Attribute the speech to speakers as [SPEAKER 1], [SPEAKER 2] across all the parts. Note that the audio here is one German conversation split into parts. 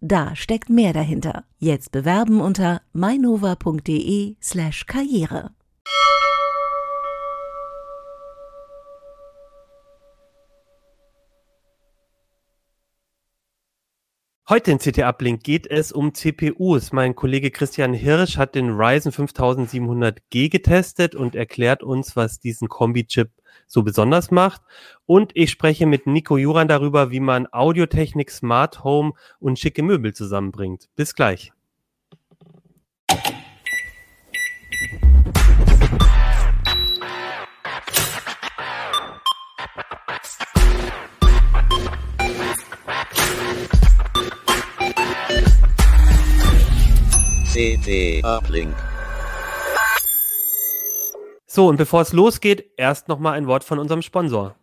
[SPEAKER 1] Da steckt mehr dahinter. Jetzt bewerben unter mainova.de slash karriere.
[SPEAKER 2] Heute in CT Uplink geht es um CPUs. Mein Kollege Christian Hirsch hat den Ryzen 5700G getestet und erklärt uns, was diesen Kombi-Chip so besonders macht. Und ich spreche mit Nico Juran darüber, wie man Audiotechnik, Smart Home und schicke Möbel zusammenbringt. Bis gleich.
[SPEAKER 3] CT Uplink.
[SPEAKER 2] So, und bevor es losgeht, erst nochmal ein Wort von unserem Sponsor.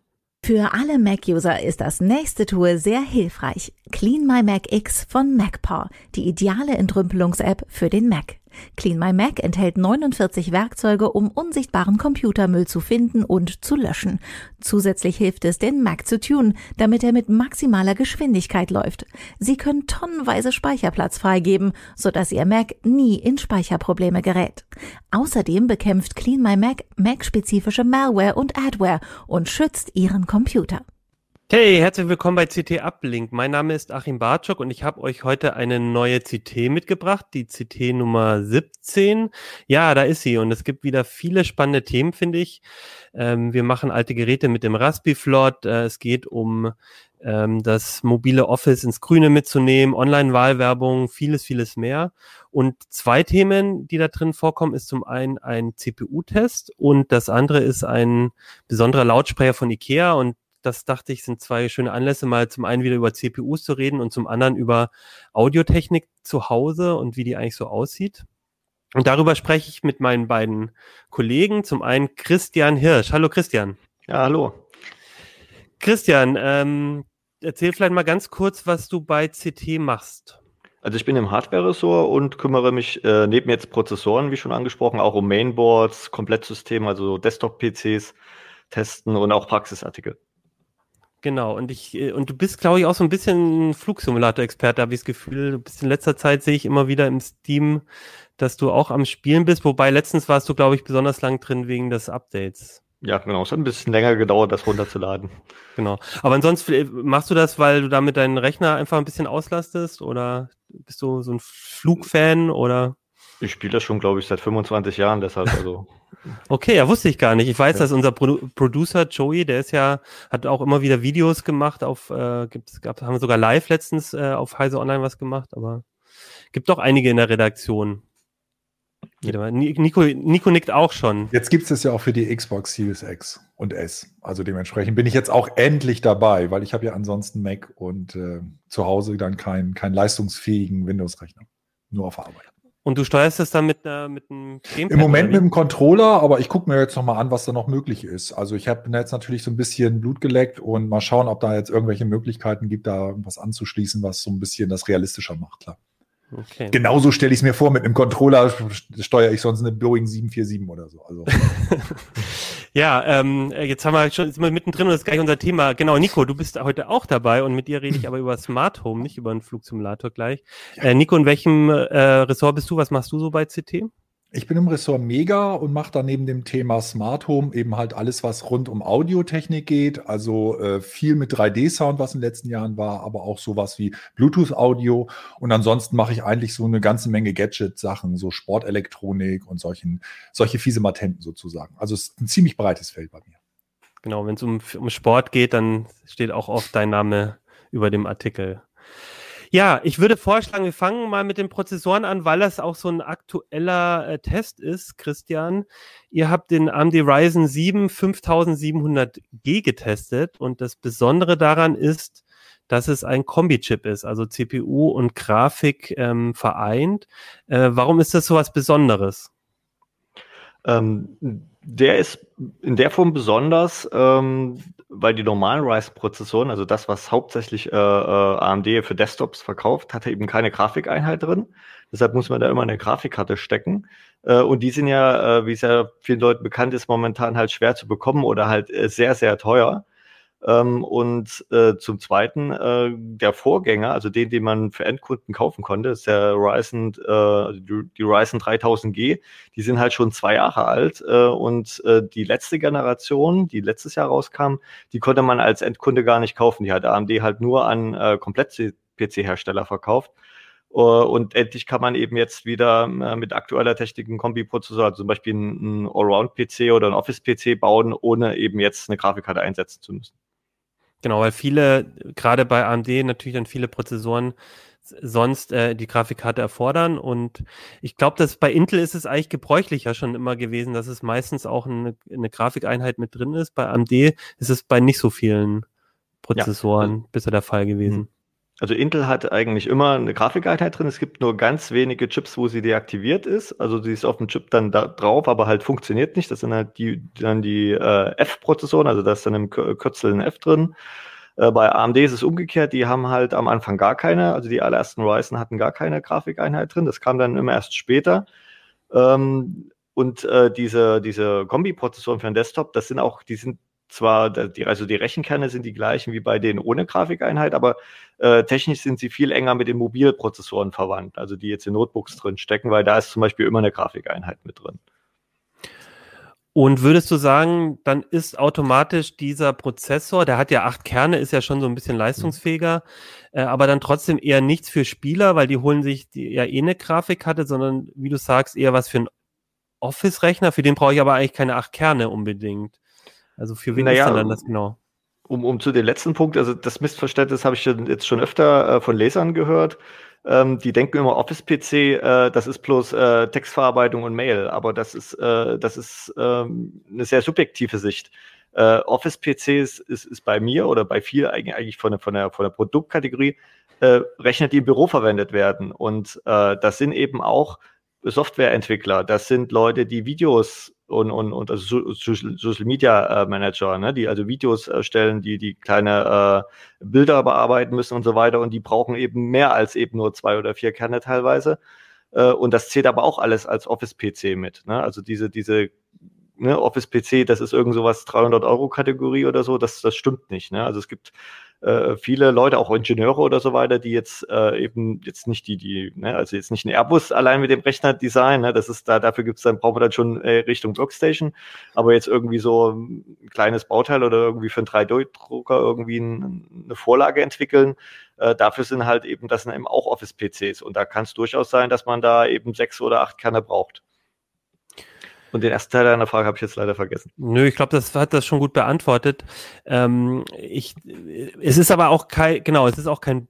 [SPEAKER 1] Für alle Mac-User ist das nächste Tool sehr hilfreich. Clean My Mac X von MacPaw, die ideale Entrümpelungs-App für den Mac. Clean My Mac enthält 49 Werkzeuge, um unsichtbaren Computermüll zu finden und zu löschen. Zusätzlich hilft es, den Mac zu tunen, damit er mit maximaler Geschwindigkeit läuft. Sie können tonnenweise Speicherplatz freigeben, sodass Ihr Mac nie in Speicherprobleme gerät. Außerdem bekämpft Clean My Mac Mac-spezifische Malware und Adware und schützt Ihren Computer.
[SPEAKER 2] Hey, herzlich willkommen bei CT Uplink. Mein Name ist Achim Bartschok und ich habe euch heute eine neue CT mitgebracht, die CT Nummer 17. Ja, da ist sie und es gibt wieder viele spannende Themen, finde ich. Ähm, wir machen alte Geräte mit dem Raspberry-Flot. Äh, es geht um ähm, das mobile Office ins Grüne mitzunehmen, Online-Wahlwerbung, vieles, vieles mehr. Und zwei Themen, die da drin vorkommen, ist zum einen ein CPU-Test und das andere ist ein besonderer Lautsprecher von IKEA und das dachte ich, sind zwei schöne Anlässe, mal zum einen wieder über CPUs zu reden und zum anderen über Audiotechnik zu Hause und wie die eigentlich so aussieht. Und darüber spreche ich mit meinen beiden Kollegen. Zum einen Christian Hirsch. Hallo Christian.
[SPEAKER 4] Ja, hallo.
[SPEAKER 2] Christian, ähm, erzähl vielleicht mal ganz kurz, was du bei CT machst.
[SPEAKER 4] Also ich bin im Hardware-Ressort und kümmere mich äh, neben jetzt Prozessoren, wie schon angesprochen, auch um Mainboards, Komplettsysteme, also Desktop-PCs testen und auch Praxisartikel.
[SPEAKER 2] Genau, und ich, äh, und du bist, glaube ich, auch so ein bisschen Flugsimulator-Experte, habe ich das Gefühl. Du bist in letzter Zeit sehe ich immer wieder im Steam, dass du auch am Spielen bist, wobei letztens warst du, glaube ich, besonders lang drin wegen des Updates.
[SPEAKER 4] Ja, genau. Es hat ein bisschen länger gedauert, das runterzuladen.
[SPEAKER 2] Genau. Aber ansonsten äh, machst du das, weil du damit deinen Rechner einfach ein bisschen auslastest oder bist du so ein Flugfan oder?
[SPEAKER 4] Ich spiele das schon, glaube ich, seit 25 Jahren, deshalb also.
[SPEAKER 2] Okay, ja, wusste ich gar nicht. Ich weiß, ja. dass unser Pro Producer Joey, der ist ja, hat auch immer wieder Videos gemacht auf, äh, gibt's, gab, haben wir sogar live letztens äh, auf Heise Online was gemacht, aber gibt doch einige in der Redaktion. Nico, Nico nickt auch schon.
[SPEAKER 5] Jetzt gibt es das ja auch für die Xbox Series X und S. Also dementsprechend bin ich jetzt auch endlich dabei, weil ich habe ja ansonsten Mac und äh, zu Hause dann keinen kein leistungsfähigen Windows-Rechner. Nur auf Arbeit.
[SPEAKER 2] Und du steuerst es dann mit, äh, mit einem
[SPEAKER 5] Gamepad? Im Moment mit dem Controller, aber ich gucke mir jetzt nochmal an, was da noch möglich ist. Also ich habe jetzt natürlich so ein bisschen Blut geleckt und mal schauen, ob da jetzt irgendwelche Möglichkeiten gibt, da irgendwas anzuschließen, was so ein bisschen das realistischer macht, klar. Okay. Genauso stelle ich es mir vor, mit einem Controller steuere ich sonst eine Boeing 747 oder so. Also.
[SPEAKER 2] ja, ähm, jetzt haben wir schon sind wir mittendrin und das ist gleich unser Thema. Genau, Nico, du bist heute auch dabei und mit dir rede ich aber über Smart Home, nicht über einen Flugsimulator gleich. Äh, Nico, in welchem äh, Ressort bist du? Was machst du so bei CT?
[SPEAKER 5] Ich bin im Ressort Mega und mache da neben dem Thema Smart Home eben halt alles, was rund um Audiotechnik geht. Also äh, viel mit 3D-Sound, was in den letzten Jahren war, aber auch sowas wie Bluetooth-Audio. Und ansonsten mache ich eigentlich so eine ganze Menge Gadget-Sachen, so Sportelektronik und solchen, solche fiese Matenten sozusagen. Also es ist ein ziemlich breites Feld bei mir.
[SPEAKER 2] Genau, wenn es um, um Sport geht, dann steht auch oft dein Name über dem Artikel. Ja, ich würde vorschlagen, wir fangen mal mit den Prozessoren an, weil das auch so ein aktueller äh, Test ist, Christian. Ihr habt den AMD Ryzen 7 5700G getestet und das Besondere daran ist, dass es ein Kombi-Chip ist, also CPU und Grafik ähm, vereint. Äh, warum ist das so was Besonderes?
[SPEAKER 4] Ähm, der ist in der Form besonders, ähm, weil die normalen Ryzen-Prozessoren, also das, was hauptsächlich äh, äh, AMD für Desktops verkauft, hatte eben keine Grafikeinheit drin. Deshalb muss man da immer eine Grafikkarte stecken. Äh, und die sind ja, äh, wie es ja vielen Leuten bekannt ist, momentan halt schwer zu bekommen oder halt äh, sehr, sehr teuer. Ähm, und äh, zum Zweiten, äh, der Vorgänger, also den, den man für Endkunden kaufen konnte, ist der Ryzen, äh, also die, Ryzen 3000G. Die sind halt schon zwei Jahre alt äh, und äh, die letzte Generation, die letztes Jahr rauskam, die konnte man als Endkunde gar nicht kaufen. Die hat AMD halt nur an äh, Komplett-PC-Hersteller verkauft. Uh, und endlich kann man eben jetzt wieder äh, mit aktueller Technik einen Kombi-Prozessor, also zum Beispiel einen Allround-PC oder einen Office-PC bauen, ohne eben jetzt eine Grafikkarte einsetzen zu müssen.
[SPEAKER 2] Genau, weil viele, gerade bei AMD natürlich dann viele Prozessoren sonst äh, die Grafikkarte erfordern. Und ich glaube, dass bei Intel ist es eigentlich gebräuchlicher schon immer gewesen, dass es meistens auch eine, eine Grafikeinheit mit drin ist. Bei AMD ist es bei nicht so vielen Prozessoren ja. bisher der Fall gewesen.
[SPEAKER 4] Also Intel hat eigentlich immer eine Grafikeinheit drin. Es gibt nur ganz wenige Chips, wo sie deaktiviert ist. Also sie ist auf dem Chip dann da drauf, aber halt funktioniert nicht. Das sind halt die, dann die äh, F-Prozessoren, also da ist dann im Kürzel ein F drin. Äh, bei AMD ist es umgekehrt, die haben halt am Anfang gar keine, also die allerersten Ryzen hatten gar keine Grafikeinheit drin. Das kam dann immer erst später. Ähm, und äh, diese, diese Kombi-Prozessoren für den Desktop, das sind auch, die sind zwar, die, also die Rechenkerne sind die gleichen wie bei denen ohne Grafikeinheit, aber äh, technisch sind sie viel enger mit den Mobilprozessoren verwandt, also die jetzt in Notebooks drin stecken, weil da ist zum Beispiel immer eine Grafikeinheit mit drin.
[SPEAKER 2] Und würdest du sagen, dann ist automatisch dieser Prozessor, der hat ja acht Kerne, ist ja schon so ein bisschen leistungsfähiger, äh, aber dann trotzdem eher nichts für Spieler, weil die holen sich die, ja eh eine Grafikkarte, sondern wie du sagst, eher was für einen Office-Rechner, für den brauche ich aber eigentlich keine acht Kerne unbedingt. Also für wen naja, ist dann das genau?
[SPEAKER 4] Um, um zu dem letzten Punkt, also das Missverständnis habe ich jetzt schon öfter äh, von Lesern gehört. Ähm, die denken immer Office-PC, äh, das ist bloß äh, Textverarbeitung und Mail, aber das ist, äh, das ist ähm, eine sehr subjektive Sicht. Äh, Office-PC ist, ist, ist bei mir oder bei vielen eigentlich von der, von der, von der Produktkategorie äh, Rechner, die im Büro verwendet werden. Und äh, das sind eben auch Softwareentwickler, das sind Leute, die Videos und, und, und also Social Media äh, Manager, ne, die also Videos erstellen, die die kleine äh, Bilder bearbeiten müssen und so weiter und die brauchen eben mehr als eben nur zwei oder vier Kerne teilweise. Äh, und das zählt aber auch alles als Office-PC mit. Ne? Also diese, diese ne, Office-PC, das ist irgend sowas 300 Euro Kategorie oder so, das, das stimmt nicht. Ne? Also es gibt äh, viele Leute, auch Ingenieure oder so weiter, die jetzt äh, eben jetzt nicht die, die, ne, also jetzt nicht ein Airbus allein mit dem Rechner design, ne, das ist da, dafür gibt's dann, brauchen wir dann schon äh, Richtung Workstation, aber jetzt irgendwie so ein kleines Bauteil oder irgendwie für einen 3D-Drucker irgendwie ein, eine Vorlage entwickeln, äh, dafür sind halt eben, das sind eben auch Office-PCs und da kann es durchaus sein, dass man da eben sechs oder acht Kerne braucht. Und den ersten Teil deiner Frage habe ich jetzt leider vergessen.
[SPEAKER 2] Nö, ich glaube, das hat das schon gut beantwortet. Ähm, ich, es ist aber auch kein, genau, es ist auch kein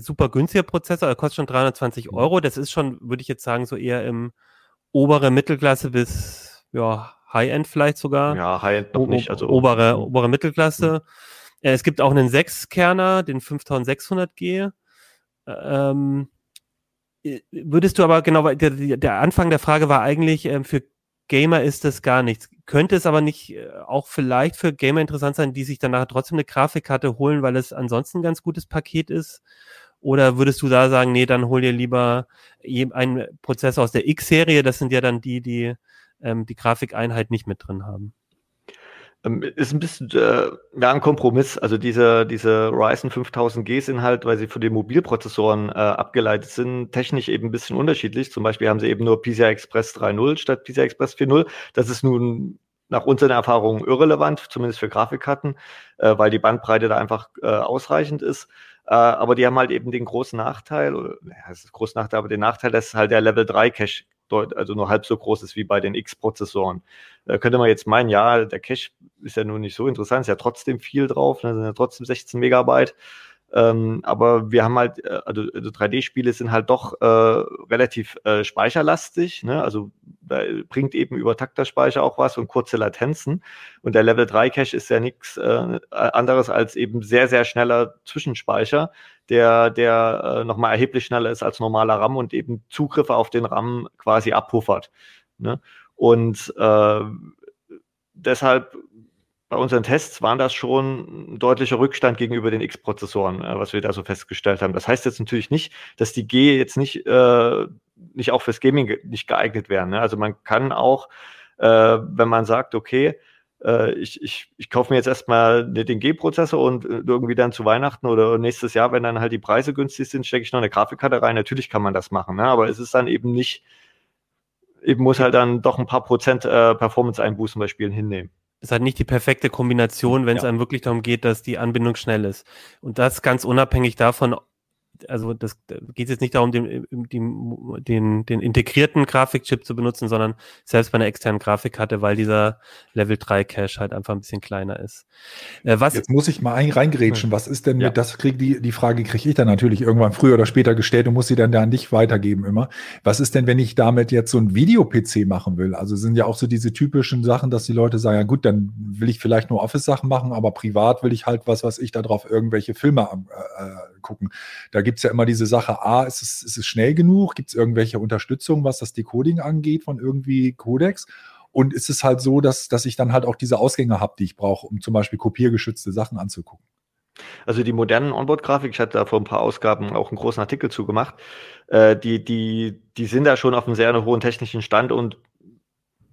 [SPEAKER 2] super günstiger Prozessor, er kostet schon 320 mhm. Euro. Das ist schon, würde ich jetzt sagen, so eher im obere Mittelklasse bis ja, High-End vielleicht sogar.
[SPEAKER 4] Ja, High-End noch nicht. Also
[SPEAKER 2] obere, obere Mittelklasse. Mhm. Es gibt auch einen Sechskerner, den 5600G. Ähm, würdest du aber genau, der, der Anfang der Frage war eigentlich ähm, für Gamer ist das gar nichts. Könnte es aber nicht äh, auch vielleicht für Gamer interessant sein, die sich danach trotzdem eine Grafikkarte holen, weil es ansonsten ein ganz gutes Paket ist? Oder würdest du da sagen, nee, dann hol dir lieber einen Prozessor aus der X-Serie, das sind ja dann die, die ähm, die Grafikeinheit nicht mit drin haben?
[SPEAKER 4] Ähm, ist ein bisschen äh, ja, ein Kompromiss. Also diese, diese Ryzen 5000G sind halt, weil sie von den Mobilprozessoren äh, abgeleitet sind, technisch eben ein bisschen unterschiedlich. Zum Beispiel haben sie eben nur PCI Express 3.0 statt PCI Express 4.0. Das ist nun nach unseren Erfahrungen irrelevant, zumindest für Grafikkarten, äh, weil die Bandbreite da einfach äh, ausreichend ist. Äh, aber die haben halt eben den großen Nachteil, oder ja, das ist großen Nachteil, aber den Nachteil, dass halt der Level 3 Cache also nur halb so groß ist wie bei den X-Prozessoren. Da könnte man jetzt meinen, ja, der Cache ist ja nun nicht so interessant, ist ja trotzdem viel drauf, ne, sind ja trotzdem 16 Megabyte. Ähm, aber wir haben halt, äh, also, also 3D-Spiele sind halt doch äh, relativ äh, speicherlastig. Ne? Also da bringt eben Übertakterspeicher auch was und kurze Latenzen. Und der Level 3 Cache ist ja nichts äh, anderes als eben sehr, sehr schneller Zwischenspeicher, der, der äh, nochmal erheblich schneller ist als normaler RAM und eben Zugriffe auf den RAM quasi abpuffert. Ne? Und äh, deshalb bei unseren Tests waren das schon ein deutlicher Rückstand gegenüber den X-Prozessoren, äh, was wir da so festgestellt haben. Das heißt jetzt natürlich nicht, dass die G jetzt nicht, äh, nicht auch fürs Gaming nicht geeignet wären. Ne? Also man kann auch, äh, wenn man sagt, okay, äh, ich, ich, ich kaufe mir jetzt erstmal den G-Prozessor und äh, irgendwie dann zu Weihnachten oder nächstes Jahr, wenn dann halt die Preise günstig sind, stecke ich noch eine Grafikkarte rein. Natürlich kann man das machen, ne? aber es ist dann eben nicht, eben muss halt dann doch ein paar Prozent äh, Performance-Einbußen bei Spielen hinnehmen
[SPEAKER 2] es hat nicht die perfekte Kombination, wenn es einem wirklich darum geht, dass die Anbindung schnell ist. Und das ganz unabhängig davon, also das da geht jetzt nicht darum, den, den, den, den integrierten Grafikchip zu benutzen, sondern selbst bei einer externen Grafikkarte, weil dieser Level 3 Cache halt einfach ein bisschen kleiner ist.
[SPEAKER 5] Äh, was Jetzt muss ich mal ein, reingrätschen. Was ist denn ja. mit, das krieg, die, die Frage kriege ich dann natürlich irgendwann früher oder später gestellt und muss sie dann da nicht weitergeben immer. Was ist denn, wenn ich damit jetzt so ein Video-PC machen will? Also sind ja auch so diese typischen Sachen, dass die Leute sagen, ja gut, dann will ich vielleicht nur Office-Sachen machen, aber privat will ich halt was, was ich da drauf irgendwelche Filme äh, äh gucken. Da gibt es ja immer diese Sache, A, ist es, ist es schnell genug? Gibt es irgendwelche Unterstützung, was das Decoding angeht von irgendwie Codex? Und ist es halt so, dass, dass ich dann halt auch diese Ausgänge habe, die ich brauche, um zum Beispiel kopiergeschützte Sachen anzugucken?
[SPEAKER 4] Also die modernen Onboard-Grafik, ich hatte da vor ein paar Ausgaben auch einen großen Artikel zugemacht, äh, die, die, die sind da schon auf einem sehr hohen technischen Stand und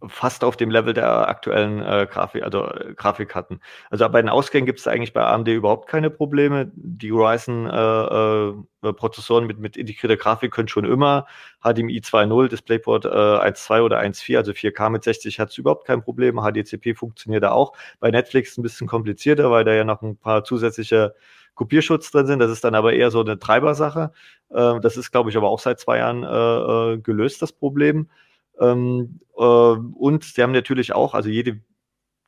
[SPEAKER 4] fast auf dem Level der aktuellen äh, Grafik, also äh, Grafikkarten. Also bei den Ausgängen gibt es eigentlich bei AMD überhaupt keine Probleme. Die Ryzen äh, äh, mit, mit integrierter Grafik können schon immer HDMI 2.0, DisplayPort äh, 1.2 oder 1.4, also 4K mit 60 Hertz überhaupt kein Problem. HDCP funktioniert da auch. Bei Netflix ein bisschen komplizierter, weil da ja noch ein paar zusätzliche Kopierschutz drin sind. Das ist dann aber eher so eine Treibersache. Äh, das ist, glaube ich, aber auch seit zwei Jahren äh, äh gelöst, das Problem. Ähm, äh, und sie haben natürlich auch, also jede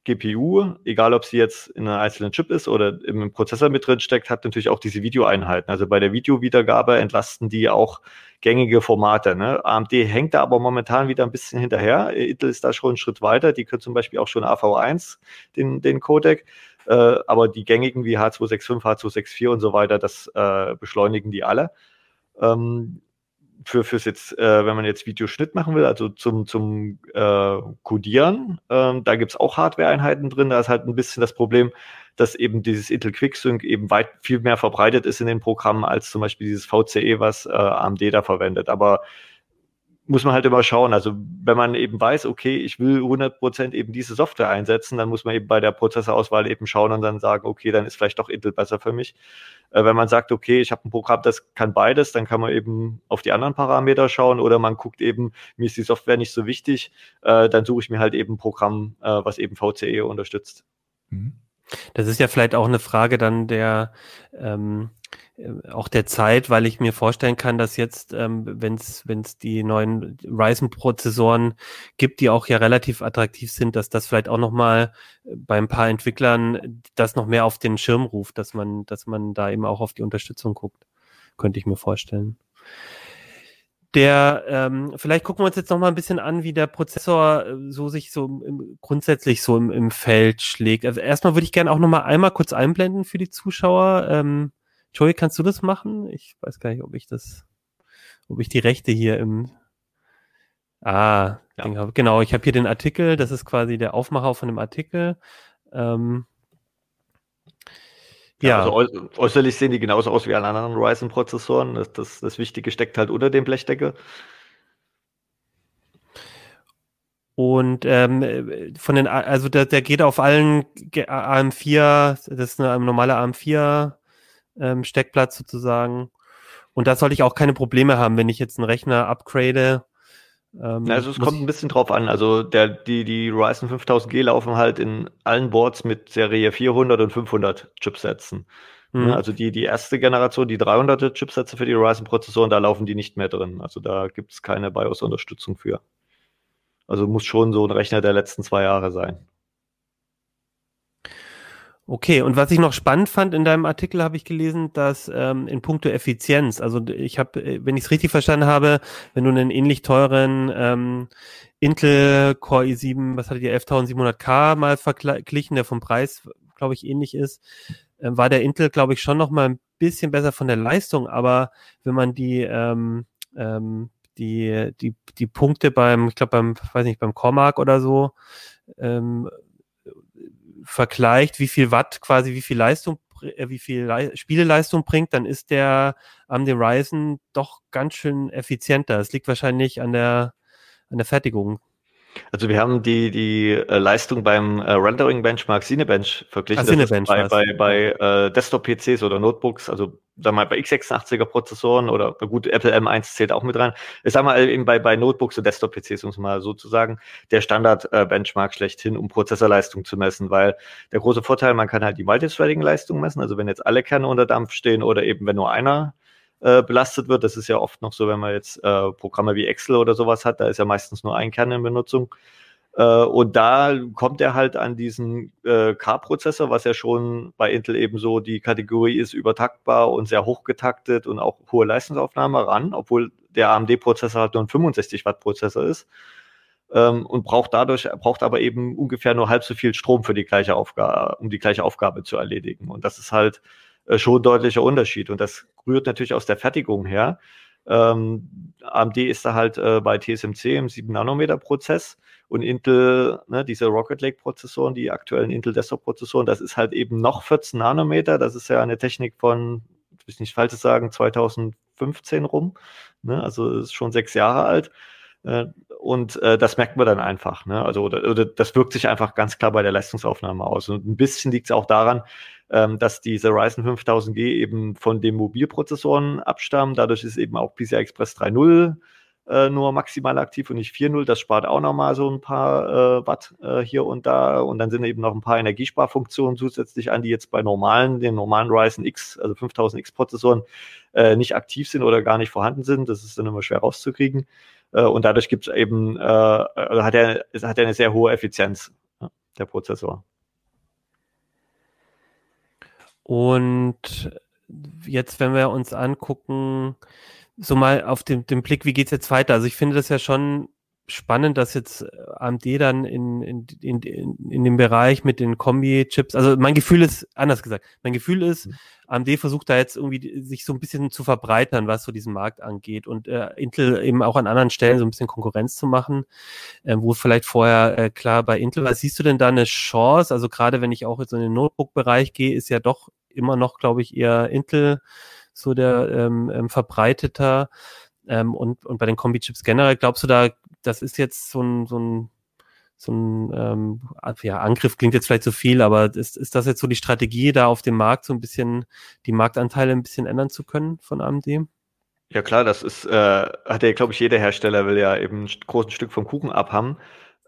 [SPEAKER 4] GPU, egal ob sie jetzt in einem einzelnen Chip ist oder im Prozessor mit drin steckt, hat natürlich auch diese Videoeinheiten. Also bei der Videowiedergabe entlasten die auch gängige Formate. Ne? AMD hängt da aber momentan wieder ein bisschen hinterher. Intel ist da schon einen Schritt weiter. Die können zum Beispiel auch schon AV1, den, den Codec. Äh, aber die gängigen wie H265, H264 und so weiter, das äh, beschleunigen die alle. Ähm, für fürs jetzt, äh, wenn man jetzt Videoschnitt machen will, also zum, zum äh, Codieren, ähm, da gibt's auch Hardware-Einheiten drin. Da ist halt ein bisschen das Problem, dass eben dieses Intel QuickSync eben weit viel mehr verbreitet ist in den Programmen als zum Beispiel dieses VCE, was äh, AMD da verwendet. Aber muss man halt immer schauen. Also wenn man eben weiß, okay, ich will 100% eben diese Software einsetzen, dann muss man eben bei der Prozessorauswahl eben schauen und dann sagen, okay, dann ist vielleicht doch Intel besser für mich. Äh, wenn man sagt, okay, ich habe ein Programm, das kann beides, dann kann man eben auf die anderen Parameter schauen oder man guckt eben, mir ist die Software nicht so wichtig, äh, dann suche ich mir halt eben ein Programm, äh, was eben VCE unterstützt.
[SPEAKER 2] Mhm. Das ist ja vielleicht auch eine Frage dann der ähm, äh, auch der Zeit, weil ich mir vorstellen kann, dass jetzt, ähm, wenn es die neuen Ryzen-Prozessoren gibt, die auch ja relativ attraktiv sind, dass das vielleicht auch nochmal bei ein paar Entwicklern das noch mehr auf den Schirm ruft, dass man, dass man da eben auch auf die Unterstützung guckt. Könnte ich mir vorstellen. Der, ähm, vielleicht gucken wir uns jetzt noch mal ein bisschen an, wie der Prozessor äh, so sich so im, grundsätzlich so im, im Feld schlägt. Also erstmal würde ich gerne auch noch mal einmal kurz einblenden für die Zuschauer. Ähm, Joey, kannst du das machen? Ich weiß gar nicht, ob ich das, ob ich die Rechte hier im Ah, ja. genau. Ich habe hier den Artikel. Das ist quasi der Aufmacher von dem Artikel. Ähm,
[SPEAKER 4] ja, ja. Also äußerlich sehen die genauso aus wie alle anderen Ryzen-Prozessoren. Das, das, das Wichtige steckt halt unter dem Blechdeckel.
[SPEAKER 2] Und ähm, von den, also der, der geht auf allen AM4, das ist eine normale AM4 ähm, Steckplatz sozusagen. Und da sollte ich auch keine Probleme haben, wenn ich jetzt einen Rechner upgrade.
[SPEAKER 4] Ähm, also es kommt ein bisschen drauf an. Also der, die, die Ryzen 5000G laufen halt in allen Boards mit Serie 400 und 500 Chipsätzen. Mhm. Also die, die erste Generation, die 300er Chipsätze für die Ryzen-Prozessoren, da laufen die nicht mehr drin. Also da gibt es keine BIOS-Unterstützung für. Also muss schon so ein Rechner der letzten zwei Jahre sein.
[SPEAKER 2] Okay, und was ich noch spannend fand in deinem Artikel, habe ich gelesen, dass ähm, in puncto Effizienz, also ich habe, äh, wenn ich es richtig verstanden habe, wenn du einen ähnlich teuren ähm, Intel Core i7, was hattet ihr, 11700K mal verglichen, der vom Preis, glaube ich, ähnlich ist, äh, war der Intel, glaube ich, schon noch mal ein bisschen besser von der Leistung, aber wenn man die ähm, ähm, die, die, die Punkte beim, ich glaube beim, weiß nicht, beim Cormac oder so, ähm, vergleicht, wie viel Watt quasi, wie viel Leistung, äh, wie viel Le Spieleleistung bringt, dann ist der am Ryzen doch ganz schön effizienter. Es liegt wahrscheinlich an der, an der Fertigung.
[SPEAKER 4] Also wir haben die, die äh, Leistung beim äh, Rendering Benchmark Cinebench verglichen.
[SPEAKER 2] Ah, Cinebench
[SPEAKER 4] bei, bei, bei äh, Desktop-PCs oder Notebooks, also sag mal bei x86er Prozessoren oder gut, Apple M1 zählt auch mit rein. Ich sag mal eben bei, bei Notebooks und Desktop-PCs, um es mal so zu sagen, der Standard-Benchmark äh, schlechthin, um Prozessorleistung zu messen, weil der große Vorteil, man kann halt die Multithreading-Leistung messen, also wenn jetzt alle Kerne unter Dampf stehen oder eben wenn nur einer äh, belastet wird. Das ist ja oft noch so, wenn man jetzt äh, Programme wie Excel oder sowas hat, da ist ja meistens nur ein Kern in Benutzung. Äh, und da kommt er halt an diesen äh, K-Prozessor, was ja schon bei Intel eben so die Kategorie ist, übertaktbar und sehr hochgetaktet und auch hohe Leistungsaufnahme ran, obwohl der AMD-Prozessor halt nur ein 65 Watt Prozessor ist. Ähm, und braucht dadurch, braucht aber eben ungefähr nur halb so viel Strom für die gleiche Aufgabe, um die gleiche Aufgabe zu erledigen. Und das ist halt äh, schon deutlicher Unterschied. Und das rührt natürlich aus der Fertigung her. Ähm, AMD ist da halt äh, bei TSMC im 7-Nanometer-Prozess und Intel, ne, diese Rocket Lake-Prozessoren, die aktuellen Intel Desktop-Prozessoren, das ist halt eben noch 14 Nanometer. Das ist ja eine Technik von, ich will nicht falsch sagen, 2015 rum. Ne? Also ist schon sechs Jahre alt. Äh, und äh, das merkt man dann einfach. Ne? Also oder, oder das wirkt sich einfach ganz klar bei der Leistungsaufnahme aus. Und ein bisschen liegt es auch daran, ähm, dass diese Ryzen 5000G eben von den Mobilprozessoren abstammen. Dadurch ist eben auch PCI Express 3.0 äh, nur maximal aktiv und nicht 4.0. Das spart auch nochmal so ein paar äh, Watt äh, hier und da. Und dann sind eben noch ein paar Energiesparfunktionen zusätzlich an, die jetzt bei normalen, den normalen Ryzen X, also 5000X Prozessoren, äh, nicht aktiv sind oder gar nicht vorhanden sind. Das ist dann immer schwer rauszukriegen. Äh, und dadurch gibt es eben, äh, hat er, hat er eine sehr hohe Effizienz, der Prozessor.
[SPEAKER 2] Und jetzt, wenn wir uns angucken, so mal auf den, den Blick, wie geht's jetzt weiter? Also ich finde das ja schon spannend, dass jetzt AMD dann in, in, in, in dem Bereich mit den Kombi-Chips, also mein Gefühl ist, anders gesagt, mein Gefühl ist, mhm. AMD versucht da jetzt irgendwie sich so ein bisschen zu verbreitern, was so diesen Markt angeht und äh, Intel eben auch an anderen Stellen so ein bisschen Konkurrenz zu machen, äh, wo vielleicht vorher äh, klar bei Intel war. Siehst du denn da eine Chance? Also gerade wenn ich auch jetzt in den Notebook-Bereich gehe, ist ja doch immer noch, glaube ich, eher Intel so der ähm, ähm, verbreiteter. Ähm, und, und bei den Kombi-Chips generell, glaubst du da, das ist jetzt so ein, so ein so ein ähm, ja, Angriff klingt jetzt vielleicht zu viel, aber ist, ist das jetzt so die Strategie, da auf dem Markt so ein bisschen die Marktanteile ein bisschen ändern zu können von AMD?
[SPEAKER 4] Ja klar, das ist, äh, hat ja, glaube ich, jeder Hersteller will ja eben ein großes Stück vom Kuchen abhaben.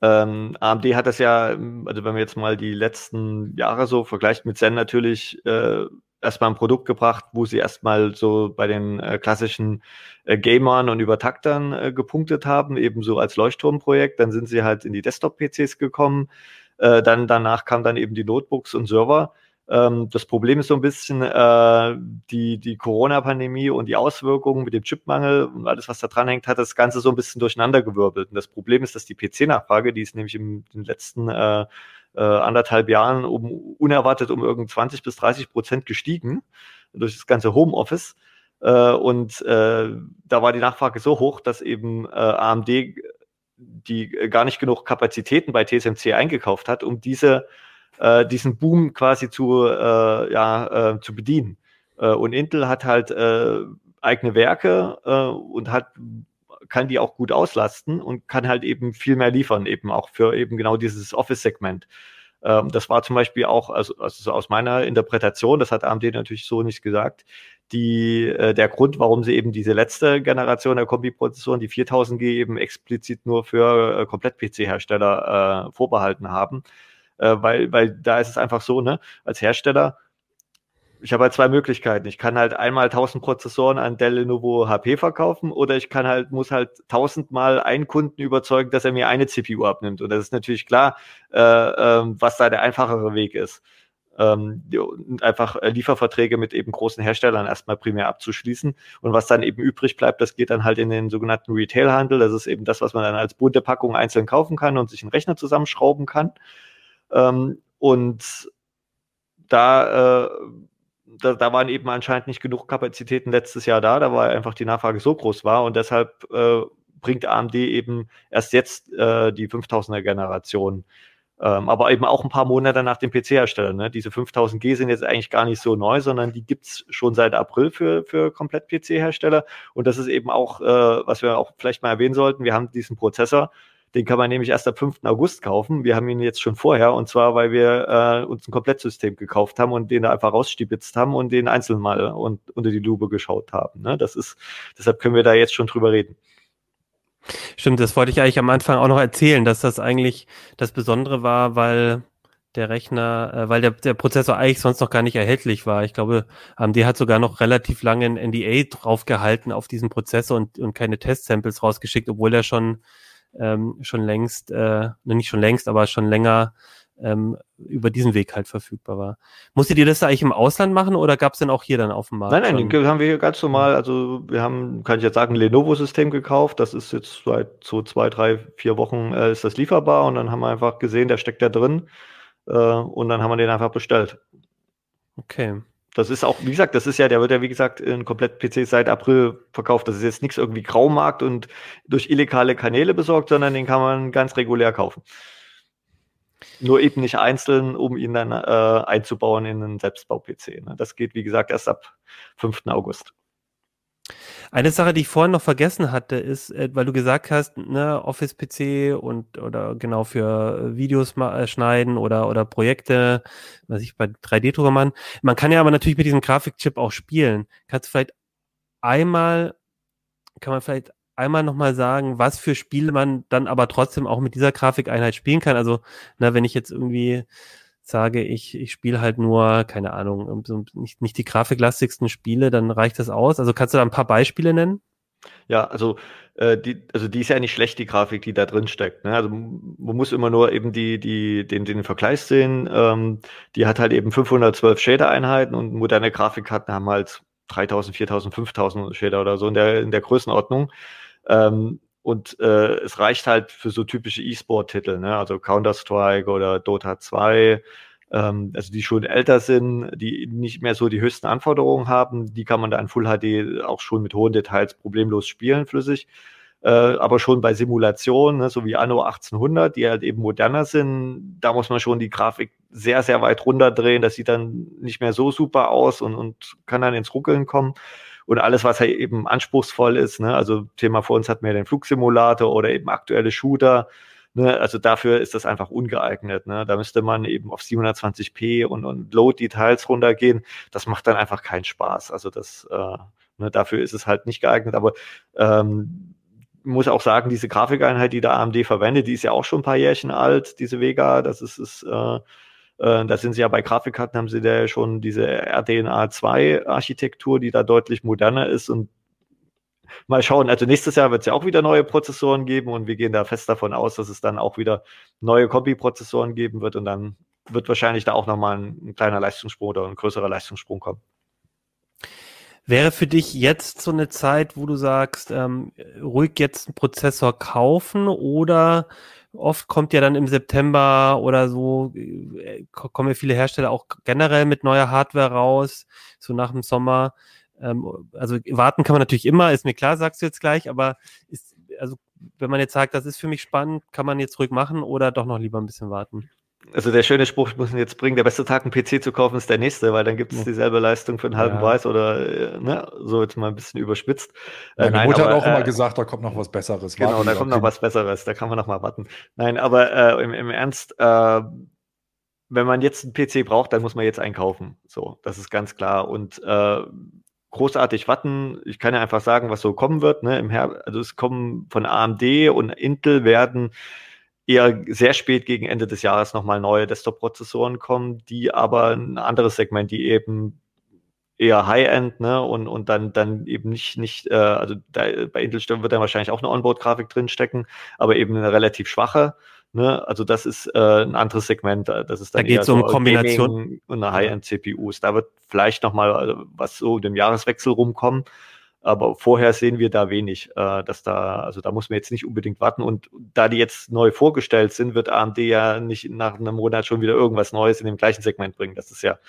[SPEAKER 4] Ähm, AMD hat das ja, also wenn man jetzt mal die letzten Jahre so vergleicht mit Zen natürlich äh, erstmal ein Produkt gebracht, wo sie erstmal so bei den äh, klassischen äh, Gamern und Übertaktern äh, gepunktet haben, ebenso als Leuchtturmprojekt. Dann sind sie halt in die Desktop-PCs gekommen. Äh, dann danach kamen dann eben die Notebooks und Server. Ähm, das Problem ist so ein bisschen äh, die, die Corona-Pandemie und die Auswirkungen mit dem Chipmangel und alles, was da dran hängt, hat das Ganze so ein bisschen durcheinandergewirbelt. Und das Problem ist, dass die PC-Nachfrage, die ist nämlich in den letzten äh, äh, anderthalb Jahren um unerwartet um irgend 20 bis 30 Prozent gestiegen durch das ganze Homeoffice. Äh, und äh, da war die Nachfrage so hoch, dass eben äh, AMD die gar nicht genug Kapazitäten bei TSMC eingekauft hat, um diese, äh, diesen Boom quasi zu, äh, ja, äh, zu bedienen. Äh, und Intel hat halt äh, eigene Werke äh, und hat kann die auch gut auslasten und kann halt eben viel mehr liefern, eben auch für eben genau dieses Office-Segment. Ähm, das war zum Beispiel auch, also, also so aus meiner Interpretation, das hat AMD natürlich so nicht gesagt, die, äh, der Grund, warum sie eben diese letzte Generation der Kombi-Prozessoren, die 4000G eben explizit nur für äh, Komplett-PC-Hersteller äh, vorbehalten haben. Äh, weil, weil da ist es einfach so, ne, als Hersteller ich habe halt zwei Möglichkeiten. Ich kann halt einmal 1000 Prozessoren an Dell, Lenovo, HP verkaufen oder ich kann halt, muss halt 1000 mal einen Kunden überzeugen, dass er mir eine CPU abnimmt. Und das ist natürlich klar, äh, äh, was da der einfachere Weg ist. ähm, einfach äh, Lieferverträge mit eben großen Herstellern erstmal primär abzuschließen. Und was dann eben übrig bleibt, das geht dann halt in den sogenannten Retailhandel. Das ist eben das, was man dann als bunte Packung einzeln kaufen kann und sich einen Rechner zusammenschrauben kann. Ähm, und da, äh, da, da waren eben anscheinend nicht genug Kapazitäten letztes Jahr da, da war einfach die Nachfrage so groß war und deshalb äh, bringt AMD eben erst jetzt äh, die 5000er Generation ähm, aber eben auch ein paar Monate nach dem PC-Hersteller. Ne? Diese 5000G sind jetzt eigentlich gar nicht so neu, sondern die gibt's schon seit April für, für komplett PC-Hersteller. Und das ist eben auch, äh, was wir auch vielleicht mal erwähnen sollten, wir haben diesen Prozessor, den kann man nämlich erst ab 5. August kaufen. Wir haben ihn jetzt schon vorher und zwar, weil wir äh, uns ein Komplettsystem gekauft haben und den da einfach rausstibitzt haben und den einzeln mal und, unter die Lupe geschaut haben. Ne? Das ist, deshalb können wir da jetzt schon drüber reden.
[SPEAKER 2] Stimmt, das wollte ich eigentlich am Anfang auch noch erzählen, dass das eigentlich das Besondere war, weil der Rechner, äh, weil der, der Prozessor eigentlich sonst noch gar nicht erhältlich war. Ich glaube, AMD hat sogar noch relativ lange ein NDA draufgehalten auf diesen Prozessor und, und keine Testsamples rausgeschickt, obwohl er schon ähm, schon längst, äh, nicht schon längst, aber schon länger ähm, über diesen Weg halt verfügbar war. Musstet ihr das da eigentlich im Ausland machen oder gab es denn auch hier dann auf dem Markt?
[SPEAKER 4] Nein, nein, den haben wir hier ganz normal, also wir haben, kann ich jetzt sagen, ein Lenovo-System gekauft. Das ist jetzt seit so zwei, drei, vier Wochen äh, ist das lieferbar und dann haben wir einfach gesehen, der steckt da drin äh, und dann haben wir den einfach bestellt.
[SPEAKER 2] Okay.
[SPEAKER 4] Das ist auch, wie gesagt, das ist ja, der wird ja, wie gesagt, in komplett PC seit April verkauft. Das ist jetzt nichts irgendwie Graumarkt und durch illegale Kanäle besorgt, sondern den kann man ganz regulär kaufen. Nur eben nicht einzeln, um ihn dann äh, einzubauen in einen Selbstbau-PC. Ne? Das geht, wie gesagt, erst ab 5. August.
[SPEAKER 2] Eine Sache, die ich vorhin noch vergessen hatte, ist, äh, weil du gesagt hast, ne, Office-PC und oder genau für Videos äh, schneiden oder oder Projekte, was ich bei 3D-Drucker machen. Man kann ja aber natürlich mit diesem Grafikchip auch spielen. Kannst du vielleicht einmal, kann man vielleicht einmal nochmal sagen, was für Spiele man dann aber trotzdem auch mit dieser Grafikeinheit spielen kann. Also, na, wenn ich jetzt irgendwie sage, ich, ich spiele halt nur, keine Ahnung, nicht, nicht die grafiklastigsten Spiele, dann reicht das aus. Also kannst du da ein paar Beispiele nennen?
[SPEAKER 4] Ja, also, äh, die, also die ist ja nicht schlecht, die Grafik, die da drin steckt. Ne? Also man muss immer nur eben die, die, den, den Vergleich sehen. Ähm, die hat halt eben 512 Shader-Einheiten und moderne Grafikkarten haben halt 3000, 4000, 5000 Shader oder so in der, in der Größenordnung. Ähm, und äh, es reicht halt für so typische E-Sport-Titel, ne? also Counter-Strike oder Dota 2, ähm, also die schon älter sind, die nicht mehr so die höchsten Anforderungen haben, die kann man da in Full HD auch schon mit hohen Details problemlos spielen, flüssig. Äh, aber schon bei Simulationen, ne, so wie Anno 1800, die halt eben moderner sind, da muss man schon die Grafik sehr, sehr weit runterdrehen. Das sieht dann nicht mehr so super aus und, und kann dann ins Ruckeln kommen und alles, was halt eben anspruchsvoll ist, ne? also Thema vor uns hatten wir den Flugsimulator oder eben aktuelle Shooter, ne? also dafür ist das einfach ungeeignet. Ne? Da müsste man eben auf 720p und, und Load-Details runtergehen. Das macht dann einfach keinen Spaß. Also das, äh, ne? dafür ist es halt nicht geeignet, aber ähm, muss auch sagen, diese Grafikeinheit, die der AMD verwendet, die ist ja auch schon ein paar Jährchen alt, diese Vega. Das ist, ist äh, äh, da sind sie ja bei Grafikkarten, haben sie da ja schon diese RDNA 2 Architektur, die da deutlich moderner ist und mal schauen. Also nächstes Jahr wird es ja auch wieder neue Prozessoren geben und wir gehen da fest davon aus, dass es dann auch wieder neue Kombi-Prozessoren geben wird und dann wird wahrscheinlich da auch nochmal ein, ein kleiner Leistungssprung oder ein größerer Leistungssprung kommen.
[SPEAKER 2] Wäre für dich jetzt so eine Zeit, wo du sagst, ähm, ruhig jetzt einen Prozessor kaufen oder Oft kommt ja dann im September oder so, äh, kommen ja viele Hersteller auch generell mit neuer Hardware raus, so nach dem Sommer. Ähm, also warten kann man natürlich immer, ist mir klar, sagst du jetzt gleich, aber ist, also wenn man jetzt sagt, das ist für mich spannend, kann man jetzt ruhig machen oder doch noch lieber ein bisschen warten?
[SPEAKER 4] Also der schöne Spruch, ich muss ihn jetzt bringen, der beste Tag, einen PC zu kaufen, ist der nächste, weil dann gibt es dieselbe Leistung für einen halben ja. Preis oder äh, ne, so jetzt mal ein bisschen überspitzt.
[SPEAKER 5] Meine äh, Mutter aber, hat auch äh, immer gesagt, da kommt noch was Besseres.
[SPEAKER 4] Genau, warten, da kommt noch was Besseres, da kann man noch mal warten. Nein, aber äh, im, im Ernst, äh, wenn man jetzt einen PC braucht, dann muss man jetzt einkaufen. So, das ist ganz klar. Und äh, großartig warten. Ich kann ja einfach sagen, was so kommen wird. Ne? Im Her also es kommen von AMD und Intel werden eher sehr spät gegen Ende des Jahres nochmal neue Desktop-Prozessoren kommen, die aber ein anderes Segment, die eben eher High-End, ne, und, und dann, dann eben nicht, nicht, äh, also da, bei Intel wird dann wahrscheinlich auch eine Onboard-Grafik drin stecken, aber eben eine relativ schwache, Ne? Also das ist äh, ein anderes Segment. Das ist
[SPEAKER 2] dann da geht es um Kombination
[SPEAKER 4] und eine High-End-CPUs. Da wird vielleicht noch mal also was so dem Jahreswechsel rumkommen. Aber vorher sehen wir da wenig, äh, dass da, also da muss man jetzt nicht unbedingt warten. Und da die jetzt neu vorgestellt sind, wird AMD ja nicht nach einem Monat schon wieder irgendwas Neues in dem gleichen Segment bringen. Das ist ja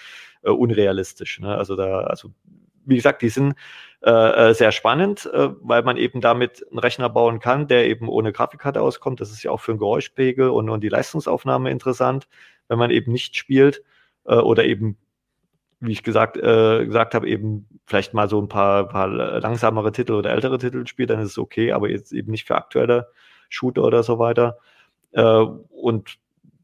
[SPEAKER 4] äh, unrealistisch. Ne? Also da, also wie gesagt, die sind äh, sehr spannend, weil man eben damit einen Rechner bauen kann, der eben ohne Grafikkarte auskommt. Das ist ja auch für den Geräuschpegel und, und die Leistungsaufnahme interessant, wenn man eben nicht spielt oder eben wie ich gesagt, äh, gesagt habe, eben vielleicht mal so ein paar, paar langsamere Titel oder ältere Titel spielt, dann ist es okay, aber jetzt eben nicht für aktuelle Shooter oder so weiter. Äh, und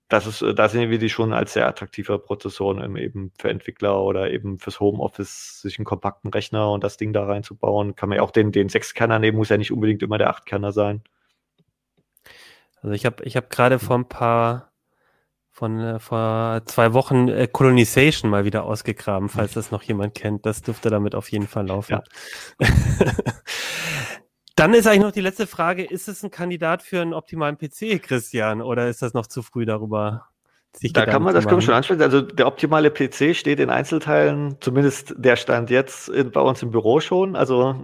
[SPEAKER 4] das ist, da sehen wir die schon als sehr attraktiver Prozessoren eben für Entwickler oder eben fürs Homeoffice, sich einen kompakten Rechner und das Ding da reinzubauen. Kann man ja auch den, den Sechskerner nehmen, muss ja nicht unbedingt immer der Achtkerner sein.
[SPEAKER 2] Also ich habe ich hab gerade vor ein paar von äh, vor zwei Wochen äh, Colonization mal wieder ausgegraben, falls das noch jemand kennt. Das dürfte damit auf jeden Fall laufen. Ja. Dann ist eigentlich noch die letzte Frage, ist es ein Kandidat für einen optimalen PC, Christian, oder ist das noch zu früh darüber
[SPEAKER 4] sich da kann man, das kann man schon ansprechen. Also der optimale PC steht in Einzelteilen, zumindest der stand jetzt in, bei uns im Büro schon, also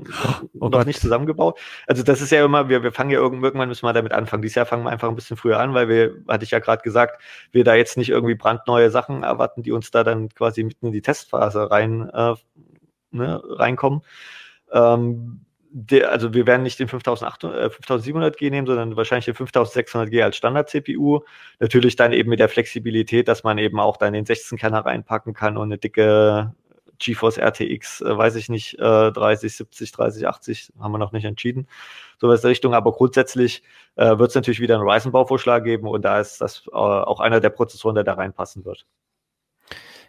[SPEAKER 4] oh noch nicht zusammengebaut. Also das ist ja immer, wir, wir fangen ja irgendwann müssen wir damit anfangen. Dieses Jahr fangen wir einfach ein bisschen früher an, weil wir, hatte ich ja gerade gesagt, wir da jetzt nicht irgendwie brandneue Sachen erwarten, die uns da dann quasi mitten in die Testphase rein äh, ne, reinkommen. Ähm, der, also wir werden nicht den 5800, äh, 5700G nehmen, sondern wahrscheinlich den 5600G als Standard-CPU. Natürlich dann eben mit der Flexibilität, dass man eben auch dann den 16-Kerner reinpacken kann und eine dicke GeForce RTX, äh, weiß ich nicht, äh, 30, 70, 30, 80, haben wir noch nicht entschieden. So was der Richtung. Aber grundsätzlich äh, wird es natürlich wieder einen Ryzen-Bauvorschlag geben und da ist das auch einer der Prozessoren, der da reinpassen wird.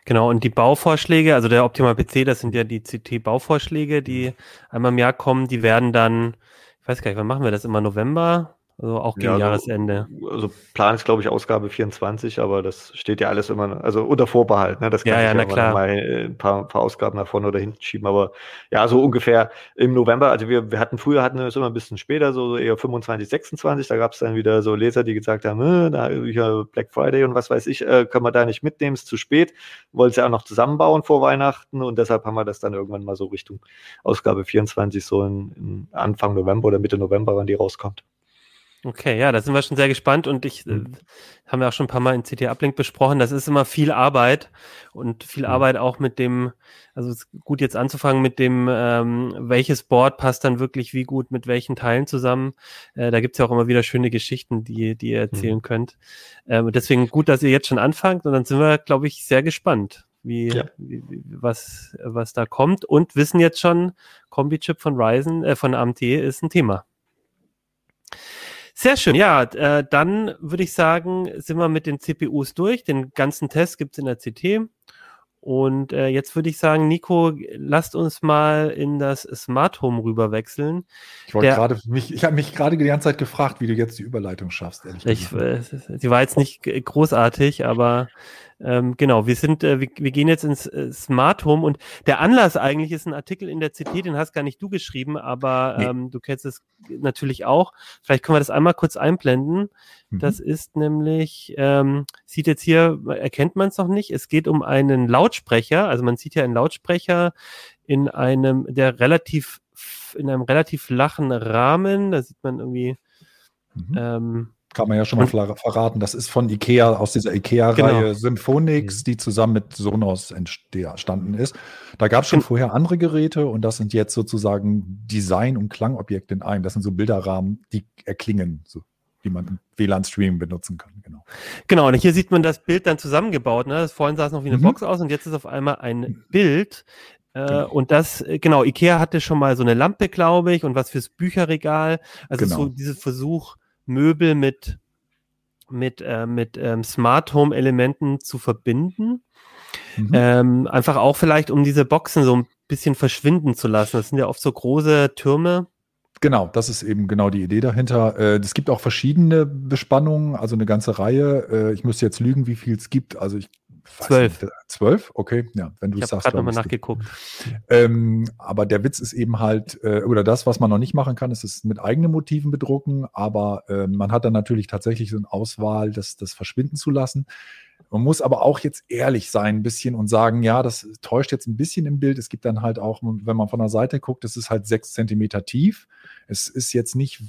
[SPEAKER 2] Genau, und die Bauvorschläge, also der Optimal PC, das sind ja die CT-Bauvorschläge, die einmal im Jahr kommen, die werden dann, ich weiß gar nicht, wann machen wir das? Immer November? Also auch gegen ja, also, Jahresende.
[SPEAKER 4] Also Plan ist, glaube ich, Ausgabe 24, aber das steht ja alles immer, also unter Vorbehalt, ne? Das
[SPEAKER 2] kann ja, ja, na klar.
[SPEAKER 4] mal ein paar, paar Ausgaben nach vorne oder hinten schieben. Aber ja, so ungefähr im November, also wir, wir hatten früher hatten wir es immer ein bisschen später, so eher 25, 26, da gab es dann wieder so Leser, die gesagt haben, äh, da ja Black Friday und was weiß ich, äh, können wir da nicht mitnehmen, ist zu spät. Wollen es ja auch noch zusammenbauen vor Weihnachten und deshalb haben wir das dann irgendwann mal so Richtung Ausgabe 24, so in, in Anfang November oder Mitte November, wann die rauskommt.
[SPEAKER 2] Okay, ja, da sind wir schon sehr gespannt und ich äh, mhm. haben wir auch schon ein paar Mal in CT Uplink besprochen. Das ist immer viel Arbeit und viel mhm. Arbeit auch mit dem, also es ist gut jetzt anzufangen mit dem, ähm, welches Board passt dann wirklich wie gut mit welchen Teilen zusammen. Äh, da gibt's ja auch immer wieder schöne Geschichten, die, die ihr erzählen mhm. könnt. Ähm, deswegen gut, dass ihr jetzt schon anfangt und dann sind wir, glaube ich, sehr gespannt. Wie, ja. wie, was, was da kommt und wissen jetzt schon, Kombi-Chip von Ryzen, äh, von AMT ist ein Thema. Sehr schön. Ja, äh, dann würde ich sagen, sind wir mit den CPUs durch. Den ganzen Test gibt's in der CT. Und äh, jetzt würde ich sagen, Nico, lasst uns mal in das Smart Home rüber wechseln.
[SPEAKER 5] Ich wollte gerade mich, ich habe mich gerade die ganze Zeit gefragt, wie du jetzt die Überleitung schaffst,
[SPEAKER 2] ehrlich ich, äh, sie war jetzt nicht großartig, aber ähm, genau, wir sind, äh, wir, wir, gehen jetzt ins äh, Smart Home und der Anlass eigentlich ist ein Artikel in der CT, den hast gar nicht du geschrieben, aber nee. ähm, du kennst es natürlich auch. Vielleicht können wir das einmal kurz einblenden. Mhm. Das ist nämlich, ähm, sieht jetzt hier, erkennt man es noch nicht, es geht um einen Lautsprecher, also man sieht ja einen Lautsprecher in einem, der relativ, in einem relativ flachen Rahmen, da sieht man irgendwie,
[SPEAKER 5] mhm. ähm, kann man ja schon mal verraten. Das ist von Ikea, aus dieser Ikea-Reihe genau. Symphonix, mhm. die zusammen mit Sonos entstanden ist. Da gab es schon vorher andere Geräte und das sind jetzt sozusagen Design- und Klangobjekte in einem. Das sind so Bilderrahmen, die erklingen, so, die man im WLAN-Stream benutzen kann. Genau.
[SPEAKER 2] Genau, und hier sieht man das Bild dann zusammengebaut. Ne? Vorhin sah es noch wie eine mhm. Box aus und jetzt ist auf einmal ein Bild. Äh, genau. Und das, äh, genau, Ikea hatte schon mal so eine Lampe, glaube ich, und was fürs Bücherregal. Also genau. so dieser Versuch, Möbel mit, mit, äh, mit ähm, Smart Home Elementen zu verbinden. Mhm. Ähm, einfach auch vielleicht, um diese Boxen so ein bisschen verschwinden zu lassen. Das sind ja oft so große Türme.
[SPEAKER 5] Genau, das ist eben genau die Idee dahinter. Äh, es gibt auch verschiedene Bespannungen, also eine ganze Reihe. Äh, ich müsste jetzt lügen, wie viel es gibt. Also ich
[SPEAKER 2] Zwölf.
[SPEAKER 5] Zwölf? Okay, ja, wenn du
[SPEAKER 2] ich
[SPEAKER 5] es sagst.
[SPEAKER 2] Ich habe gerade nochmal nachgeguckt.
[SPEAKER 5] Ähm, aber der Witz ist eben halt, äh, oder das, was man noch nicht machen kann, ist es mit eigenen Motiven bedrucken, aber äh, man hat dann natürlich tatsächlich so eine Auswahl, das, das verschwinden zu lassen. Man muss aber auch jetzt ehrlich sein ein bisschen und sagen, ja, das täuscht jetzt ein bisschen im Bild. Es gibt dann halt auch, wenn man von der Seite guckt, es ist halt sechs Zentimeter tief. Es ist jetzt nicht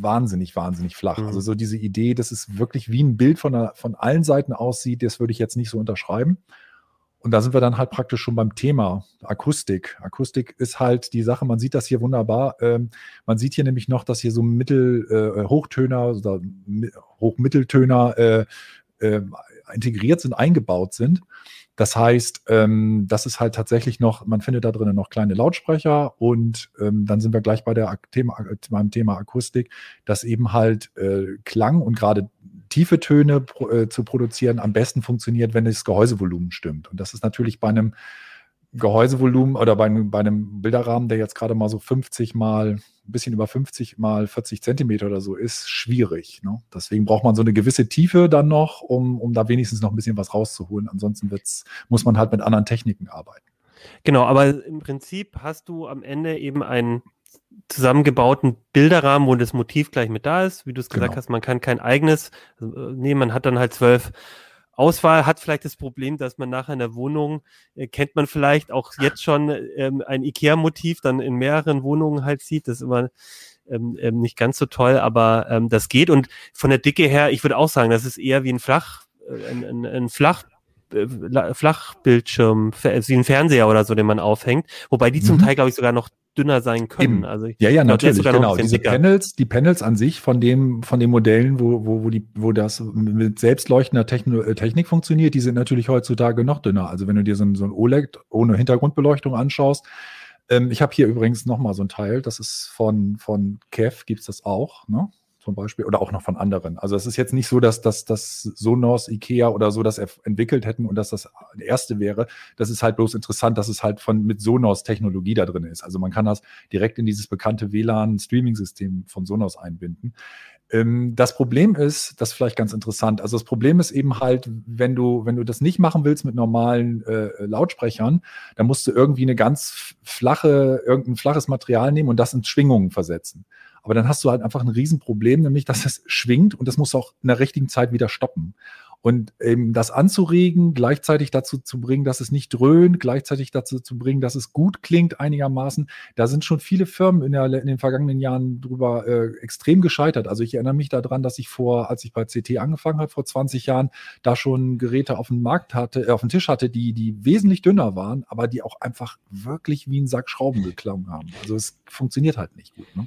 [SPEAKER 5] wahnsinnig, wahnsinnig flach. Mhm. Also so diese Idee, dass es wirklich wie ein Bild von, der, von allen Seiten aussieht, das würde ich jetzt nicht so unterschreiben. Und da sind wir dann halt praktisch schon beim Thema Akustik. Akustik ist halt die Sache, man sieht das hier wunderbar. Ähm, man sieht hier nämlich noch, dass hier so Mittel, äh, Hochtöner oder Hochmitteltöner äh, äh, integriert sind, eingebaut sind. Das heißt, ähm, das ist halt tatsächlich noch, man findet da drinnen noch kleine Lautsprecher und ähm, dann sind wir gleich bei der Thema, beim Thema Akustik, dass eben halt äh, Klang und gerade tiefe Töne pro, äh, zu produzieren am besten funktioniert, wenn das Gehäusevolumen stimmt. Und das ist natürlich bei einem Gehäusevolumen oder bei, bei einem Bilderrahmen, der jetzt gerade mal so 50 mal, ein bisschen über 50 mal 40 Zentimeter oder so ist, schwierig. Ne? Deswegen braucht man so eine gewisse Tiefe dann noch, um, um da wenigstens noch ein bisschen was rauszuholen. Ansonsten wird's, muss man halt mit anderen Techniken arbeiten.
[SPEAKER 2] Genau, aber im Prinzip hast du am Ende eben einen zusammengebauten Bilderrahmen, wo das Motiv gleich mit da ist. Wie du es gesagt genau. hast, man kann kein eigenes also, nehmen, man hat dann halt zwölf Auswahl hat vielleicht das Problem, dass man nachher in der Wohnung, äh, kennt man vielleicht auch jetzt schon ähm, ein IKEA-Motiv dann in mehreren Wohnungen halt sieht. Das ist immer ähm, ähm, nicht ganz so toll, aber ähm, das geht. Und von der Dicke her, ich würde auch sagen, das ist eher wie ein Flach, äh, ein, ein, ein Flach, äh, Flachbildschirm, wie ein Fernseher oder so, den man aufhängt. Wobei die zum mhm. Teil, glaube ich, sogar noch dünner sein können. Eben.
[SPEAKER 5] Also ja, ja, natürlich, genau. Diese dicker. Panels, die Panels an sich von dem, von den Modellen, wo, wo, wo die, wo das mit selbstleuchtender Techno, äh, Technik funktioniert, die sind natürlich heutzutage noch dünner. Also wenn du dir so ein, so ein OLED ohne Hintergrundbeleuchtung anschaust, ähm, ich habe hier übrigens noch mal so ein Teil, das ist von, von Kev, gibt's das auch, ne? Zum Beispiel oder auch noch von anderen. Also es ist jetzt nicht so, dass das dass Sonos, Ikea oder so das entwickelt hätten und dass das erste wäre. Das ist halt bloß interessant, dass es halt von mit Sonos Technologie da drin ist. Also man kann das direkt in dieses bekannte WLAN Streaming System von Sonos einbinden. Ähm, das Problem ist, das ist vielleicht ganz interessant. Also das Problem ist eben halt, wenn du wenn du das nicht machen willst mit normalen äh, Lautsprechern, dann musst du irgendwie eine ganz flache irgendein flaches Material nehmen und das in Schwingungen versetzen. Aber dann hast du halt einfach ein Riesenproblem, nämlich dass es schwingt und das muss auch in der richtigen Zeit wieder stoppen. Und eben das anzuregen, gleichzeitig dazu zu bringen, dass es nicht dröhnt, gleichzeitig dazu zu bringen, dass es gut klingt einigermaßen, da sind schon viele Firmen in, der, in den vergangenen Jahren drüber äh, extrem gescheitert. Also ich erinnere mich daran, dass ich vor, als ich bei CT angefangen habe, vor 20 Jahren, da schon Geräte auf dem Markt hatte, äh, auf dem Tisch hatte, die, die wesentlich dünner waren, aber die auch einfach wirklich wie ein Sack Schrauben geklungen haben. Also es funktioniert halt nicht gut. Ne?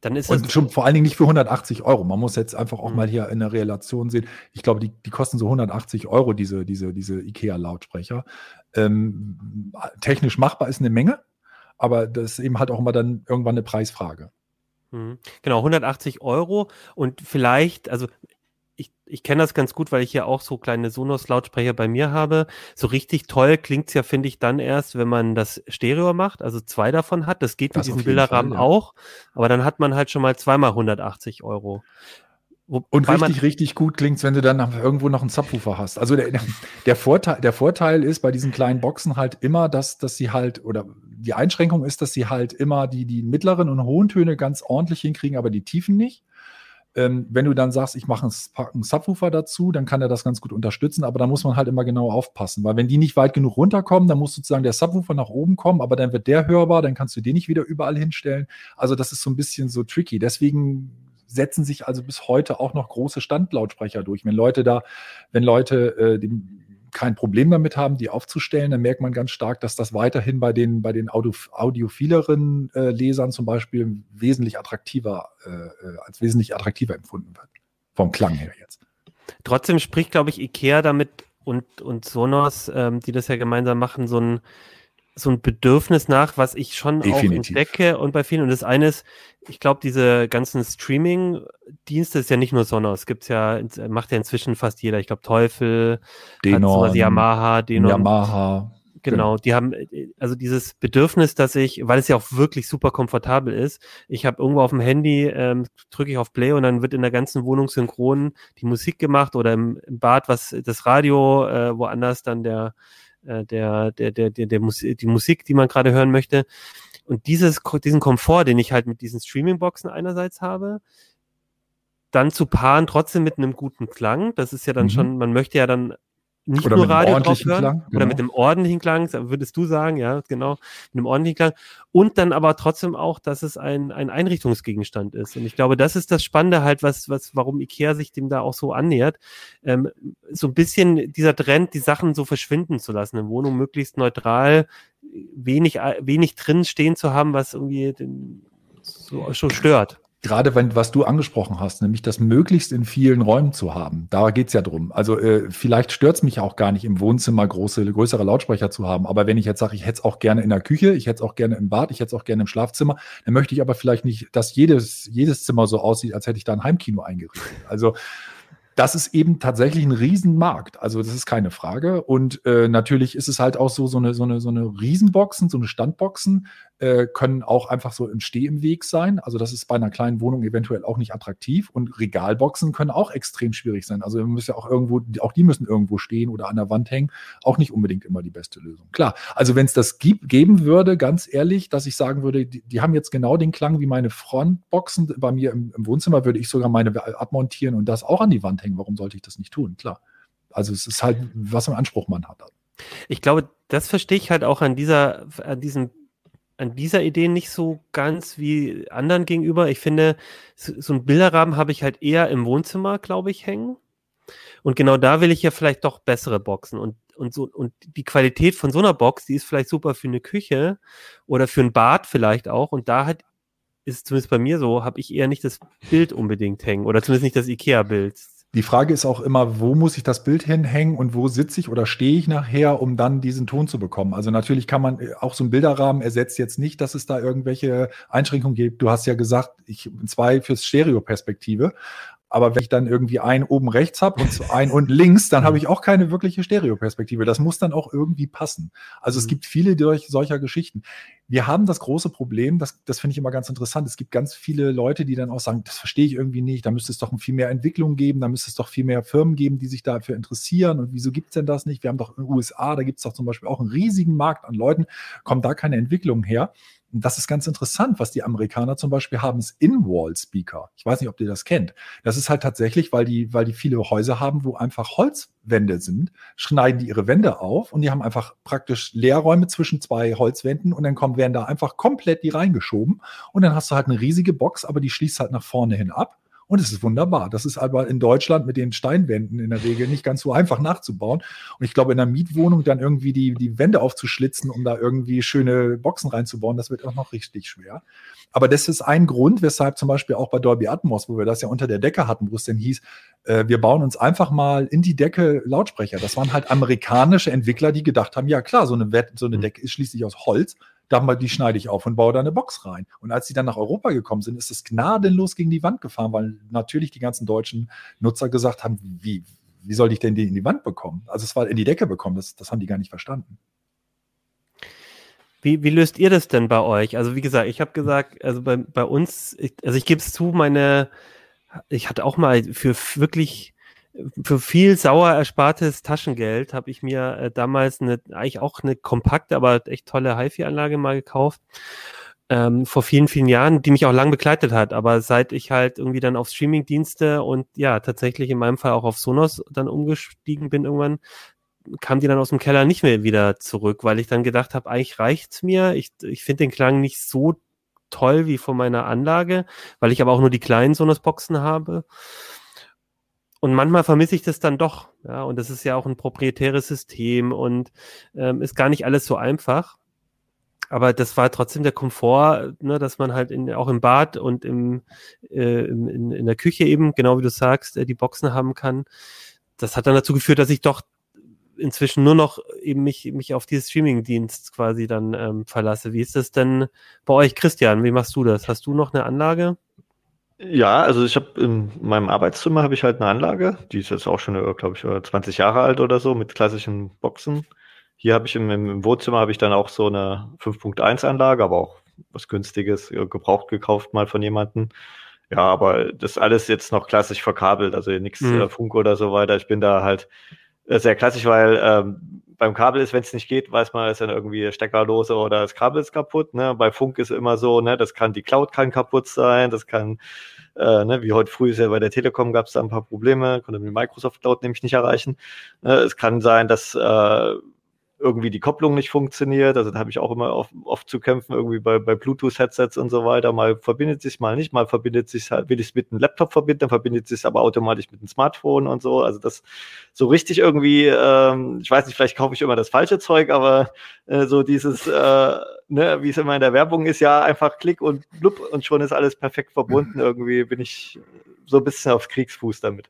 [SPEAKER 5] Dann ist und schon vor allen Dingen nicht für 180 Euro. Man muss jetzt einfach auch mhm. mal hier in der Relation sehen. Ich glaube, die, die kosten so 180 Euro, diese, diese, diese IKEA-Lautsprecher. Ähm, technisch machbar ist eine Menge, aber das ist eben halt auch immer dann irgendwann eine Preisfrage.
[SPEAKER 2] Mhm. Genau, 180 Euro und vielleicht, also ich, ich kenne das ganz gut, weil ich ja auch so kleine Sonos-Lautsprecher bei mir habe. So richtig toll klingt's ja, finde ich, dann erst, wenn man das Stereo macht, also zwei davon hat. Das geht das mit diesem Bilderrahmen Fall, ja. auch. Aber dann hat man halt schon mal zweimal 180 Euro.
[SPEAKER 5] Wobei und richtig, richtig gut klingt's, wenn du dann irgendwo noch einen Subwoofer hast. Also der, der, Vorteil, der Vorteil ist bei diesen kleinen Boxen halt immer, dass, dass sie halt, oder die Einschränkung ist, dass sie halt immer die, die mittleren und hohen Töne ganz ordentlich hinkriegen, aber die tiefen nicht. Ähm, wenn du dann sagst, ich mache einen Subwoofer dazu, dann kann er das ganz gut unterstützen, aber da muss man halt immer genau aufpassen, weil wenn die nicht weit genug runterkommen, dann muss sozusagen der Subwoofer nach oben kommen, aber dann wird der hörbar, dann kannst du den nicht wieder überall hinstellen. Also das ist so ein bisschen so tricky. Deswegen setzen sich also bis heute auch noch große Standlautsprecher durch. Wenn Leute da, wenn Leute äh, dem, kein Problem damit haben, die aufzustellen, dann merkt man ganz stark, dass das weiterhin bei den, bei den Audio, audiophileren äh, Lesern zum Beispiel wesentlich attraktiver, äh, äh, als wesentlich attraktiver empfunden wird. Vom Klang her jetzt.
[SPEAKER 2] Trotzdem spricht, glaube ich, IKEA damit und, und Sonos, ähm, die das ja gemeinsam machen, so ein so ein Bedürfnis nach, was ich schon Definitiv. auch entdecke und bei vielen. Und das eine ist, ich glaube, diese ganzen Streaming-Dienste ist ja nicht nur Sonos. Gibt's ja, macht ja inzwischen fast jeder. Ich glaube, Teufel,
[SPEAKER 5] Denon,
[SPEAKER 2] sowas, Yamaha, Denon.
[SPEAKER 5] Yamaha.
[SPEAKER 2] Genau, die haben also dieses Bedürfnis, dass ich, weil es ja auch wirklich super komfortabel ist, ich habe irgendwo auf dem Handy, ähm, drücke ich auf Play und dann wird in der ganzen Wohnung synchron die Musik gemacht oder im, im Bad was das Radio, äh, woanders dann der äh, der der der der, der Musik, die Musik, die man gerade hören möchte. Und dieses diesen Komfort, den ich halt mit diesen Streaming-Boxen einerseits habe, dann zu paaren trotzdem mit einem guten Klang. Das ist ja dann mhm. schon, man möchte ja dann nicht oder nur Radio drauf hören Klang, genau. oder mit einem ordentlichen Klang, würdest du sagen, ja, genau, mit einem ordentlichen Klang. Und dann aber trotzdem auch, dass es ein, ein Einrichtungsgegenstand ist. Und ich glaube, das ist das Spannende halt, was, was, warum Ikea sich dem da auch so annähert. Ähm, so ein bisschen dieser Trend, die Sachen so verschwinden zu lassen, in Wohnung möglichst neutral, wenig, wenig drin stehen zu haben, was irgendwie den, so, so stört
[SPEAKER 5] gerade wenn, was du angesprochen hast, nämlich das möglichst in vielen Räumen zu haben. Da geht's ja drum. Also äh, vielleicht stört's mich auch gar nicht im Wohnzimmer große, größere Lautsprecher zu haben. Aber wenn ich jetzt sage, ich hätte es auch gerne in der Küche, ich hätte es auch gerne im Bad, ich hätte es auch gerne im Schlafzimmer, dann möchte ich aber vielleicht nicht, dass jedes, jedes Zimmer so aussieht, als hätte ich da ein Heimkino eingerichtet. Also das ist eben tatsächlich ein Riesenmarkt. Also das ist keine Frage. Und äh, natürlich ist es halt auch so, so eine, so eine, so eine Riesenboxen, so eine Standboxen äh, können auch einfach so im Steh im Weg sein. Also das ist bei einer kleinen Wohnung eventuell auch nicht attraktiv. Und Regalboxen können auch extrem schwierig sein. Also wir müssen ja auch irgendwo, auch die müssen irgendwo stehen oder an der Wand hängen. Auch nicht unbedingt immer die beste Lösung. Klar, also wenn es das gibt, geben würde, ganz ehrlich, dass ich sagen würde, die, die, haben jetzt genau den Klang wie meine Frontboxen bei mir im, im Wohnzimmer, würde ich sogar meine abmontieren und das auch an die Wand hängen. Warum sollte ich das nicht tun? Klar. Also es ist halt, was einen Anspruch man hat.
[SPEAKER 2] Ich glaube, das verstehe ich halt auch an dieser, an diesem an dieser Idee nicht so ganz wie anderen gegenüber. Ich finde, so ein Bilderrahmen habe ich halt eher im Wohnzimmer, glaube ich, hängen. Und genau da will ich ja vielleicht doch bessere Boxen. Und, und, so, und die Qualität von so einer Box, die ist vielleicht super für eine Küche oder für ein Bad vielleicht auch. Und da hat, ist zumindest bei mir so, habe ich eher nicht das Bild unbedingt hängen oder zumindest nicht das IKEA-Bild.
[SPEAKER 5] Die Frage ist auch immer, wo muss ich das Bild hinhängen und wo sitze ich oder stehe ich nachher, um dann diesen Ton zu bekommen. Also natürlich kann man äh, auch so ein Bilderrahmen ersetzt jetzt nicht, dass es da irgendwelche Einschränkungen gibt. Du hast ja gesagt, ich zwei fürs Stereo-Perspektive. Aber wenn ich dann irgendwie einen oben rechts habe und einen unten links, dann habe ich auch keine wirkliche Stereoperspektive. Das muss dann auch irgendwie passen. Also mhm. es gibt viele durch solcher Geschichten. Wir haben das große Problem, das, das finde ich immer ganz interessant. Es gibt ganz viele Leute, die dann auch sagen, das verstehe ich irgendwie nicht, da müsste es doch viel mehr Entwicklung geben, da müsste es doch viel mehr Firmen geben, die sich dafür interessieren. Und wieso gibt es denn das nicht? Wir haben doch in den USA, da gibt es doch zum Beispiel auch einen riesigen Markt an Leuten, kommt da keine Entwicklung her. Das ist ganz interessant, was die Amerikaner zum Beispiel haben, ist In-Wall-Speaker. Ich weiß nicht, ob ihr das kennt. Das ist halt tatsächlich, weil die, weil die viele Häuser haben, wo einfach Holzwände sind, schneiden die ihre Wände auf und die haben einfach praktisch Leerräume zwischen zwei Holzwänden und dann kommen, werden da einfach komplett die reingeschoben und dann hast du halt eine riesige Box, aber die schließt halt nach vorne hin ab und es ist wunderbar. Das ist aber in Deutschland mit den Steinwänden in der Regel nicht ganz so einfach nachzubauen. Und ich glaube, in einer Mietwohnung dann irgendwie die, die Wände aufzuschlitzen, um da irgendwie schöne Boxen reinzubauen, das wird auch noch richtig schwer. Aber das ist ein Grund, weshalb zum Beispiel auch bei Dolby Atmos, wo wir das ja unter der Decke hatten, wo es denn hieß, äh, wir bauen uns einfach mal in die Decke Lautsprecher. Das waren halt amerikanische Entwickler, die gedacht haben, ja klar, so eine, so eine Decke ist schließlich aus Holz die schneide ich auf und baue da eine Box rein. Und als sie dann nach Europa gekommen sind, ist es gnadenlos gegen die Wand gefahren, weil natürlich die ganzen deutschen Nutzer gesagt haben, wie, wie soll ich denn die in die Wand bekommen? Also es war in die Decke bekommen, das, das haben die gar nicht verstanden.
[SPEAKER 2] Wie, wie löst ihr das denn bei euch? Also wie gesagt, ich habe gesagt, also bei, bei uns, ich, also ich gebe es zu, meine, ich hatte auch mal für wirklich für viel sauer erspartes Taschengeld habe ich mir äh, damals eine, eigentlich auch eine kompakte, aber echt tolle HiFi-Anlage mal gekauft. Ähm, vor vielen, vielen Jahren, die mich auch lang begleitet hat. Aber seit ich halt irgendwie dann auf Streaming-Dienste und ja, tatsächlich in meinem Fall auch auf Sonos dann umgestiegen bin irgendwann, kam die dann aus dem Keller nicht mehr wieder zurück, weil ich dann gedacht habe, eigentlich reicht's mir. Ich, ich finde den Klang nicht so toll wie von meiner Anlage, weil ich aber auch nur die kleinen Sonos-Boxen habe und manchmal vermisse ich das dann doch. Ja, und das ist ja auch ein proprietäres System und ähm, ist gar nicht alles so einfach. Aber das war trotzdem der Komfort, ne, dass man halt in, auch im Bad und im, äh, in, in der Küche eben, genau wie du sagst, äh, die Boxen haben kann. Das hat dann dazu geführt, dass ich doch inzwischen nur noch eben mich, mich auf dieses Streaming-Dienst quasi dann ähm, verlasse. Wie ist das denn bei euch, Christian? Wie machst du das? Hast du noch eine Anlage?
[SPEAKER 4] Ja, also ich habe in meinem Arbeitszimmer habe ich halt eine Anlage, die ist jetzt auch schon, glaube ich, 20 Jahre alt oder so, mit klassischen Boxen. Hier habe ich im, im Wohnzimmer habe ich dann auch so eine 5.1 Anlage, aber auch was günstiges, gebraucht gekauft mal von jemandem. Ja, aber das alles jetzt noch klassisch verkabelt, also nichts mhm. äh, Funk oder so weiter. Ich bin da halt äh, sehr klassisch, weil ähm, beim Kabel ist, wenn es nicht geht, weiß man, ist dann irgendwie Steckerlose oder das Kabel ist kaputt. Ne? Bei Funk ist immer so, ne, das kann die Cloud kann kaputt sein, das kann, äh, ne, wie heute früh ist ja bei der Telekom gab es da ein paar Probleme, konnte die Microsoft Cloud nämlich nicht erreichen. Ne? Es kann sein, dass äh, irgendwie die Kopplung nicht funktioniert. Also da habe ich auch immer oft, oft zu kämpfen, irgendwie bei, bei Bluetooth-Headsets und so weiter. Mal verbindet sich mal nicht, mal verbindet sich halt, will ich es mit einem Laptop verbinden, dann verbindet sich aber automatisch mit einem Smartphone und so. Also das so richtig irgendwie, ähm, ich weiß nicht, vielleicht kaufe ich immer das falsche Zeug, aber äh, so dieses, äh, ne, wie es immer in der Werbung ist, ja, einfach Klick und blub und schon ist alles perfekt verbunden. Irgendwie bin ich so ein bisschen auf Kriegsfuß damit.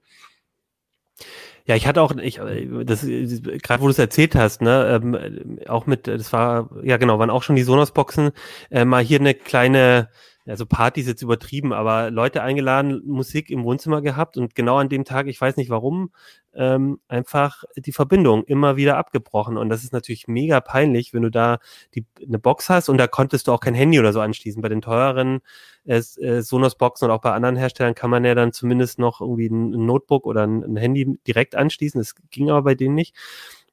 [SPEAKER 2] Ja, ich hatte auch, ich, das, gerade wo du es erzählt hast, ne, ähm, auch mit, das war, ja genau, waren auch schon die Sonos-Boxen, äh, mal hier eine kleine, also Party ist jetzt übertrieben, aber Leute eingeladen, Musik im Wohnzimmer gehabt und genau an dem Tag, ich weiß nicht warum, ähm, einfach die Verbindung immer wieder abgebrochen. Und das ist natürlich mega peinlich, wenn du da die, eine Box hast und da konntest du auch kein Handy oder so anschließen. Bei den teureren äh, äh, Sonos-Boxen und auch bei anderen Herstellern kann man ja dann zumindest noch irgendwie ein, Notebook oder ein Handy direkt anschließen. Das ging aber bei denen nicht.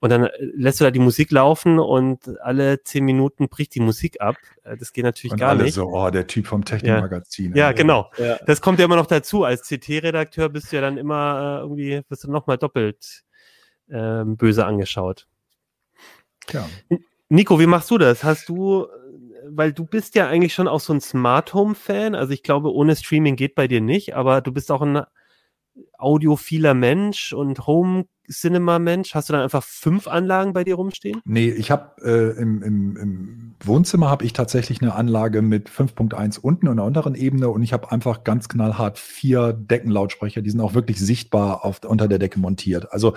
[SPEAKER 2] Und dann äh, lässt du da die Musik laufen und alle zehn Minuten bricht die Musik ab. Äh, das geht natürlich und gar alle nicht.
[SPEAKER 5] so, oh, der Typ vom Technikmagazin.
[SPEAKER 2] Ja, ja genau. Ja. Das kommt ja immer noch dazu. Als CT-Redakteur bist du ja dann immer äh, irgendwie, bist du nochmal doppelt ähm, böse angeschaut. Ja. Nico, wie machst du das? Hast du, weil du bist ja eigentlich schon auch so ein Smart Home Fan. Also ich glaube, ohne Streaming geht bei dir nicht, aber du bist auch ein audiophiler Mensch und Home Cinema Mensch. Hast du dann einfach fünf Anlagen bei dir rumstehen?
[SPEAKER 5] Nee, ich habe äh, im, im, im, Wohnzimmer habe ich tatsächlich eine Anlage mit 5.1 unten und einer unteren Ebene und ich habe einfach ganz knallhart vier Deckenlautsprecher, die sind auch wirklich sichtbar auf, unter der Decke montiert. Also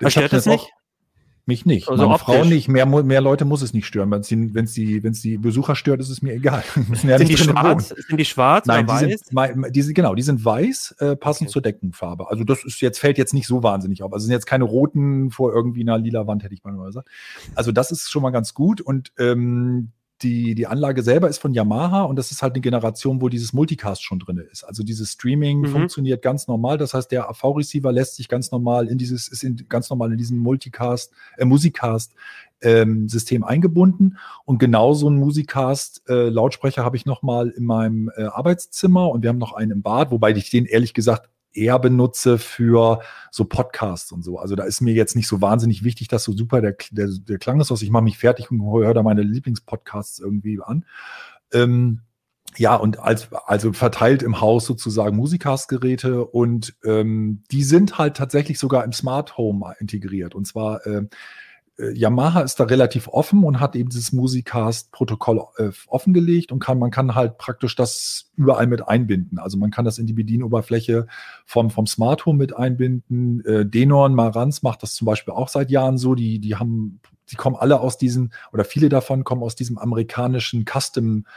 [SPEAKER 2] ich habe das nicht?
[SPEAKER 5] Mich nicht. Also Meine optisch. Frau nicht. Mehr, mehr Leute muss es nicht stören. Wenn es die, wenn's die, wenn's die Besucher stört, ist es mir egal.
[SPEAKER 2] ja sind, die schwarz, sind die schwarz
[SPEAKER 5] Nein, oder die weiß? Sind, die sind, genau, die sind weiß, äh, passend okay. zur Deckenfarbe. Also das ist jetzt, fällt jetzt nicht so wahnsinnig auf. Also sind jetzt keine roten vor irgendwie einer lila Wand, hätte ich mal gesagt. Also das ist schon mal ganz gut. Und ähm, die, die Anlage selber ist von Yamaha und das ist halt eine Generation, wo dieses Multicast schon drin ist. Also dieses Streaming mhm. funktioniert ganz normal. Das heißt, der AV-Receiver lässt sich ganz normal in dieses, ist in, ganz normal in diesen Multicast, äh, Musikcast ähm, System eingebunden. Und genau so einen Musikcast äh, Lautsprecher habe ich nochmal in meinem äh, Arbeitszimmer und wir haben noch einen im Bad, wobei ich den ehrlich gesagt eher benutze für so Podcasts und so. Also da ist mir jetzt nicht so wahnsinnig wichtig, dass so super der, der, der Klang ist. Also ich mache mich fertig und höre da meine Lieblingspodcasts irgendwie an. Ähm, ja, und als, also verteilt im Haus sozusagen Musikcast-Geräte und ähm, die sind halt tatsächlich sogar im Smart Home integriert. Und zwar äh, Yamaha ist da relativ offen und hat eben dieses Musicast-Protokoll äh, offengelegt und kann, man kann halt praktisch das überall mit einbinden. Also man kann das in die Bedienoberfläche vom, vom Smart Home mit einbinden. Äh, Denon Marantz macht das zum Beispiel auch seit Jahren so. Die, die haben, die kommen alle aus diesen, oder viele davon kommen aus diesem amerikanischen Custom- äh,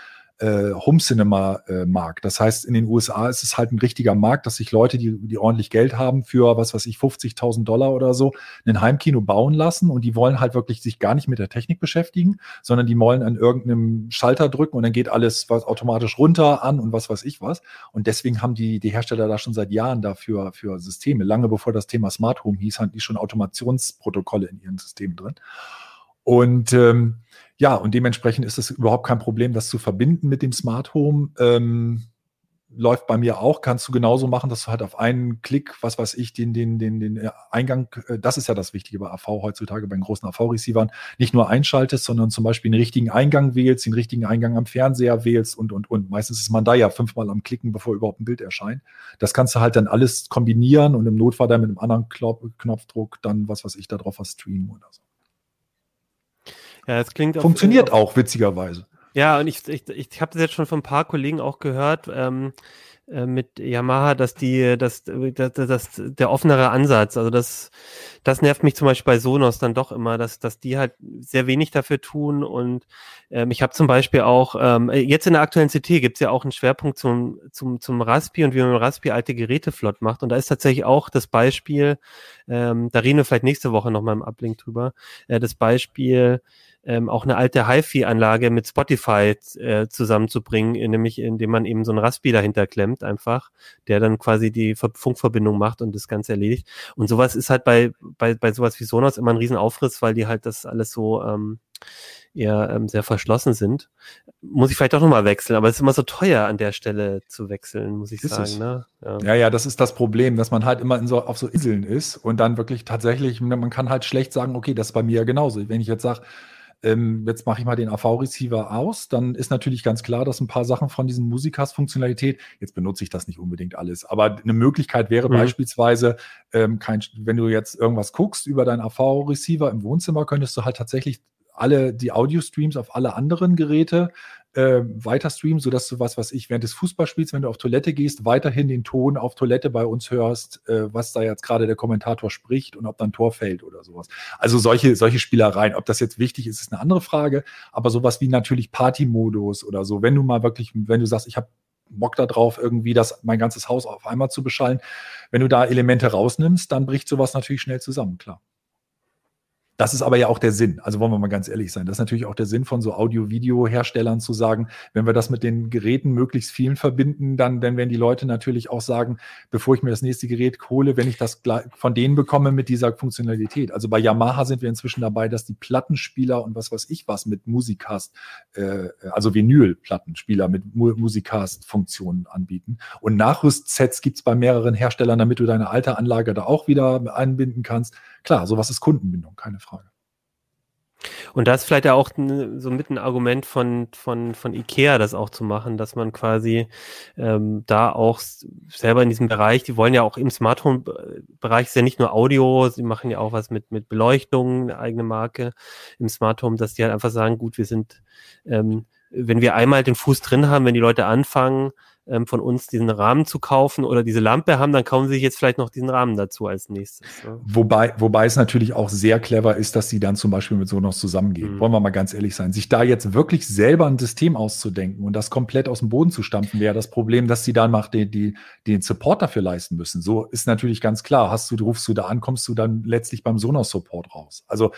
[SPEAKER 5] Home Cinema äh, Markt. Das heißt, in den USA ist es halt ein richtiger Markt, dass sich Leute, die, die ordentlich Geld haben, für was weiß ich, 50.000 Dollar oder so, ein Heimkino bauen lassen und die wollen halt wirklich sich gar nicht mit der Technik beschäftigen, sondern die wollen an irgendeinem Schalter drücken und dann geht alles was automatisch runter an und was weiß ich was. Und deswegen haben die, die Hersteller da schon seit Jahren dafür für Systeme. Lange bevor das Thema Smart Home hieß, hatten die schon Automationsprotokolle in ihren Systemen drin. Und ähm, ja, und dementsprechend ist es überhaupt kein Problem, das zu verbinden mit dem Smart Home. Ähm, läuft bei mir auch, kannst du genauso machen, dass du halt auf einen Klick, was weiß ich, den, den, den, den äh, Eingang, äh, das ist ja das Wichtige bei AV heutzutage, bei den großen AV-Receivern, nicht nur einschaltest, sondern zum Beispiel den richtigen Eingang wählst, den richtigen Eingang am Fernseher wählst und, und, und. Meistens ist man da ja fünfmal am Klicken, bevor überhaupt ein Bild erscheint. Das kannst du halt dann alles kombinieren und im Notfall dann mit einem anderen Knopfdruck dann, was weiß ich, da drauf was streamen oder so.
[SPEAKER 2] Ja, das klingt
[SPEAKER 5] Funktioniert auf, auch, witzigerweise.
[SPEAKER 2] Ja, und ich, ich, ich habe das jetzt schon von ein paar Kollegen auch gehört. Ähm, äh, mit Yamaha, dass die, dass, dass, dass der offenere Ansatz, also das, das nervt mich zum Beispiel bei Sonos dann doch immer, dass, dass die halt sehr wenig dafür tun und ähm, ich habe zum Beispiel auch, ähm, jetzt in der aktuellen CT gibt's ja auch einen Schwerpunkt zum, zum, zum Raspi und wie man mit Raspi alte Geräte flott macht und da ist tatsächlich auch das Beispiel, ähm, da reden wir vielleicht nächste Woche nochmal im Ablink drüber, äh, das Beispiel, ähm, auch eine alte HiFi-Anlage mit Spotify äh, zusammenzubringen, nämlich indem man eben so ein Raspi dahinter klemmt einfach, der dann quasi die Funkverbindung macht und das Ganze erledigt. Und sowas ist halt bei, bei, bei sowas wie Sonos immer ein Riesenaufriss, weil die halt das alles so ähm, eher ähm, sehr verschlossen sind. Muss ich vielleicht doch nochmal wechseln, aber es ist immer so teuer an der Stelle zu wechseln, muss ich ist sagen. Ne?
[SPEAKER 5] Ja. ja. ja, das ist das Problem, dass man halt immer in so, auf so Inseln ist und dann wirklich tatsächlich, man kann halt schlecht sagen, okay, das ist bei mir ja genauso. Wenn ich jetzt sage, ähm, jetzt mache ich mal den AV-Receiver aus, dann ist natürlich ganz klar, dass ein paar Sachen von diesen Musikcast-Funktionalität, jetzt benutze ich das nicht unbedingt alles, aber eine Möglichkeit wäre mhm. beispielsweise, ähm, kein, wenn du jetzt irgendwas guckst über deinen AV-Receiver im Wohnzimmer, könntest du halt tatsächlich alle die Audio-Streams auf alle anderen Geräte äh, weiter streamen, sodass du was, was ich während des Fußballspiels, wenn du auf Toilette gehst, weiterhin den Ton auf Toilette bei uns hörst, äh, was da jetzt gerade der Kommentator spricht und ob dann Tor fällt oder sowas. Also solche, solche Spielereien. Ob das jetzt wichtig ist, ist eine andere Frage. Aber sowas wie natürlich Party-Modus oder so, wenn du mal wirklich, wenn du sagst, ich habe Bock da drauf, irgendwie das, mein ganzes Haus auf einmal zu beschallen. Wenn du da Elemente rausnimmst, dann bricht sowas natürlich schnell zusammen, klar. Das ist aber ja auch der Sinn. Also wollen wir mal ganz ehrlich sein. Das ist natürlich auch der Sinn von so Audio-Video-Herstellern zu sagen, wenn wir das mit den Geräten möglichst vielen verbinden, dann, dann werden die Leute natürlich auch sagen, bevor ich mir das nächste Gerät hole, wenn ich das von denen bekomme mit dieser Funktionalität. Also bei Yamaha sind wir inzwischen dabei, dass die Plattenspieler und was weiß ich was mit Musikcast, äh, also Vinyl-Plattenspieler mit Mu Musikcast-Funktionen anbieten. Und Nachrüstsets gibt es bei mehreren Herstellern, damit du deine alte Anlage da auch wieder einbinden kannst. Klar, sowas ist Kundenbindung, keine Frage.
[SPEAKER 2] Und das ist vielleicht ja auch so mit ein Argument von, von, von IKEA, das auch zu machen, dass man quasi ähm, da auch selber in diesem Bereich, die wollen ja auch im Smart Home-Bereich, ist ja nicht nur Audio, sie machen ja auch was mit, mit Beleuchtung, eine eigene Marke im Smart Home, dass die halt einfach sagen, gut, wir sind, ähm, wenn wir einmal den Fuß drin haben, wenn die Leute anfangen, ähm, von uns diesen Rahmen zu kaufen oder diese Lampe haben, dann kaufen sie sich jetzt vielleicht noch diesen Rahmen dazu als nächstes.
[SPEAKER 5] Ne? Wobei, wobei es natürlich auch sehr clever ist, dass sie dann zum Beispiel mit Sonos zusammengehen. Mhm. Wollen wir mal ganz ehrlich sein. Sich da jetzt wirklich selber ein System auszudenken und das komplett aus dem Boden zu stampfen, wäre das Problem, dass sie dann macht, die, die, den Support dafür leisten müssen. So ist natürlich ganz klar. Hast du, rufst du da an, kommst du dann letztlich beim Sonos-Support raus. Also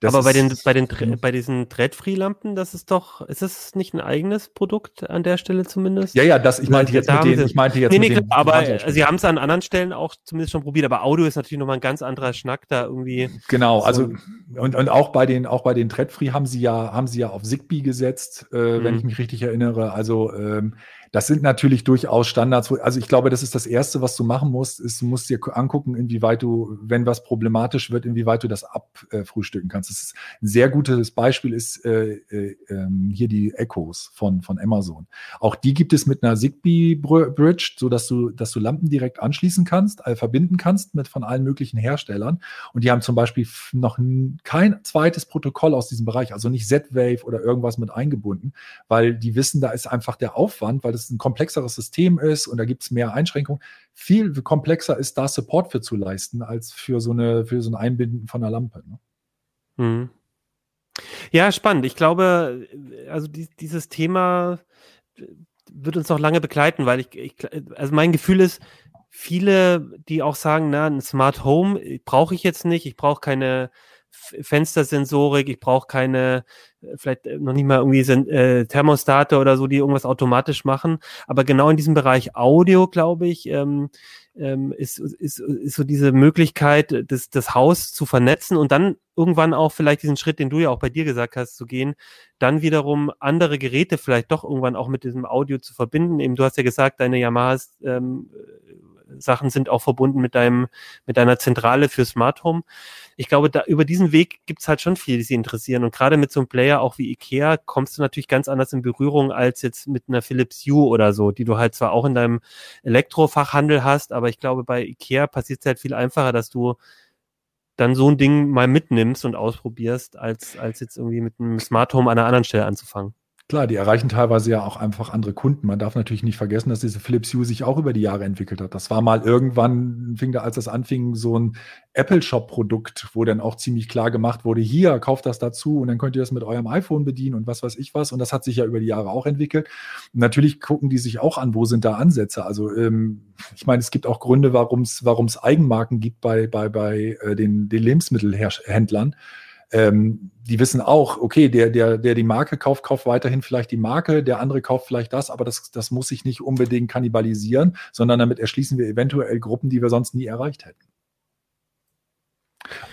[SPEAKER 2] das Aber bei den, bei den, bei diesen Thread-Free-Lampen, das ist doch, ist das nicht ein eigenes Produkt an der Stelle zumindest?
[SPEAKER 5] Ja, ja, das, ich meinte jetzt mit denen, ich meinte jetzt
[SPEAKER 2] nee,
[SPEAKER 5] nee,
[SPEAKER 2] mit klar, aber sie haben es an anderen Stellen auch zumindest schon probiert, aber Audio ist natürlich nochmal ein ganz anderer Schnack da irgendwie.
[SPEAKER 5] Genau, so. also, und, und auch bei den, auch bei den Thread-Free haben sie ja, haben sie ja auf Zigbee gesetzt, äh, mhm. wenn ich mich richtig erinnere. Also, ähm, das sind natürlich durchaus Standards. Also ich glaube, das ist das Erste, was du machen musst, ist, du musst dir angucken, inwieweit du, wenn was problematisch wird, inwieweit du das abfrühstücken kannst. Das ist ein sehr gutes Beispiel ist äh, äh, ähm, hier die Echos von, von Amazon. Auch die gibt es mit einer Zigbee-Bridge, so dass du, dass du Lampen direkt anschließen kannst, äh, verbinden kannst mit von allen möglichen Herstellern. Und die haben zum Beispiel noch kein zweites Protokoll aus diesem Bereich, also nicht Z-Wave oder irgendwas mit eingebunden, weil die wissen, da ist einfach der Aufwand, weil das es ein komplexeres System ist und da gibt es mehr Einschränkungen. Viel komplexer ist da Support für zu leisten, als für so, eine, für so ein Einbinden von einer Lampe. Ne?
[SPEAKER 2] Mhm. Ja, spannend. Ich glaube, also die, dieses Thema wird uns noch lange begleiten, weil ich, ich, also mein Gefühl ist, viele, die auch sagen, na, ein Smart Home brauche ich jetzt nicht, ich brauche keine Fenstersensorik, ich brauche keine, äh, vielleicht äh, noch nicht mal irgendwie äh, Thermostate oder so, die irgendwas automatisch machen. Aber genau in diesem Bereich Audio, glaube ich, ähm, ähm, ist, ist, ist so diese Möglichkeit, das, das Haus zu vernetzen und dann irgendwann auch vielleicht diesen Schritt, den du ja auch bei dir gesagt hast, zu gehen, dann wiederum andere Geräte vielleicht doch irgendwann auch mit diesem Audio zu verbinden. Eben, du hast ja gesagt, deine Yamahas ähm, Sachen sind auch verbunden mit deinem, mit deiner Zentrale für Smart Home. Ich glaube, da über diesen Weg gibt's halt schon viele, die sie interessieren. Und gerade mit so einem Player auch wie IKEA kommst du natürlich ganz anders in Berührung als jetzt mit einer Philips Hue oder so, die du halt zwar auch in deinem Elektrofachhandel hast, aber ich glaube, bei IKEA passiert es halt viel einfacher, dass du dann so ein Ding mal mitnimmst und ausprobierst, als, als jetzt irgendwie mit einem Smart Home an einer anderen Stelle anzufangen.
[SPEAKER 5] Klar, die erreichen teilweise ja auch einfach andere Kunden. Man darf natürlich nicht vergessen, dass diese Philips Hue sich auch über die Jahre entwickelt hat. Das war mal irgendwann, fing da, als das anfing, so ein Apple Shop Produkt, wo dann auch ziemlich klar gemacht wurde, hier, kauft das dazu und dann könnt ihr das mit eurem iPhone bedienen und was weiß ich was. Und das hat sich ja über die Jahre auch entwickelt. Und natürlich gucken die sich auch an, wo sind da Ansätze. Also ähm, ich meine, es gibt auch Gründe, warum es Eigenmarken gibt bei, bei, bei äh, den, den Lebensmittelhändlern ähm, die wissen auch, okay, der, der, der die Marke kauft, kauft weiterhin vielleicht die Marke, der andere kauft vielleicht das, aber das, das muss sich nicht unbedingt kannibalisieren, sondern damit erschließen wir eventuell Gruppen, die wir sonst nie erreicht hätten.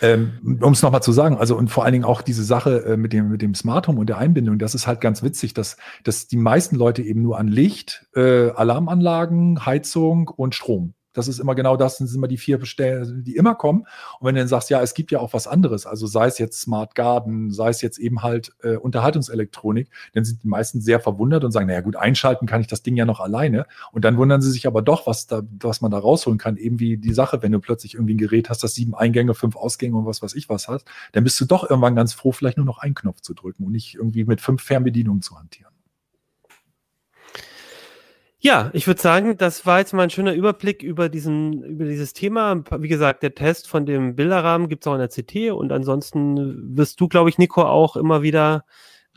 [SPEAKER 5] Ähm, um es nochmal zu sagen, also und vor allen Dingen auch diese Sache äh, mit, dem, mit dem Smart Home und der Einbindung, das ist halt ganz witzig, dass, dass die meisten Leute eben nur an Licht, äh, Alarmanlagen, Heizung und Strom das ist immer genau das, sind immer die vier Bestellen, die immer kommen. Und wenn du dann sagst, ja, es gibt ja auch was anderes, also sei es jetzt Smart Garden, sei es jetzt eben halt äh, Unterhaltungselektronik, dann sind die meisten sehr verwundert und sagen, naja gut, einschalten kann ich das Ding ja noch alleine. Und dann wundern sie sich aber doch, was da, was man da rausholen kann, eben wie die Sache, wenn du plötzlich irgendwie ein Gerät hast, das sieben Eingänge, fünf Ausgänge und was weiß ich was hat, dann bist du doch irgendwann ganz froh, vielleicht nur noch einen Knopf zu drücken und nicht irgendwie mit fünf Fernbedienungen zu hantieren.
[SPEAKER 2] Ja, ich würde sagen, das war jetzt mal ein schöner Überblick über diesen, über dieses Thema. Wie gesagt, der Test von dem Bilderrahmen gibt es auch in der CT und ansonsten wirst du, glaube ich, Nico, auch immer wieder,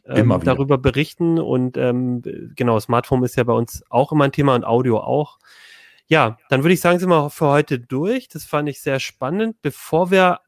[SPEAKER 2] ähm, immer wieder. darüber berichten. Und ähm, genau, Smartphone ist ja bei uns auch immer ein Thema und Audio auch. Ja, dann würde ich sagen, sind wir für heute durch. Das fand ich sehr spannend. Bevor wir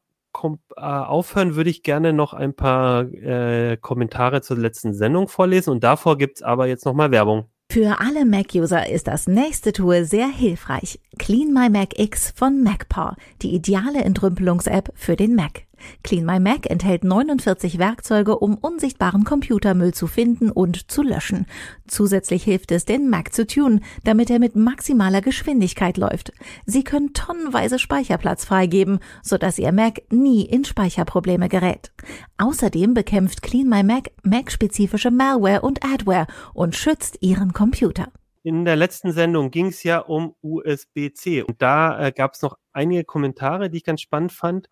[SPEAKER 2] äh, aufhören, würde ich gerne noch ein paar äh, Kommentare zur letzten Sendung vorlesen und davor gibt's aber jetzt nochmal Werbung.
[SPEAKER 1] Für alle Mac-User ist das nächste Tool sehr hilfreich. Clean My Mac X von MacPaw, die ideale Entrümpelungs-App für den Mac. Clean My Mac enthält 49 Werkzeuge, um unsichtbaren Computermüll zu finden und zu löschen. Zusätzlich hilft es, den Mac zu tunen, damit er mit maximaler Geschwindigkeit läuft. Sie können tonnenweise Speicherplatz freigeben, sodass Ihr Mac nie in Speicherprobleme gerät. Außerdem bekämpft Clean My Mac Mac-spezifische Malware und Adware und schützt Ihren Computer.
[SPEAKER 2] In der letzten Sendung ging es ja um USB-C und da äh, gab es noch einige Kommentare, die ich ganz spannend fand.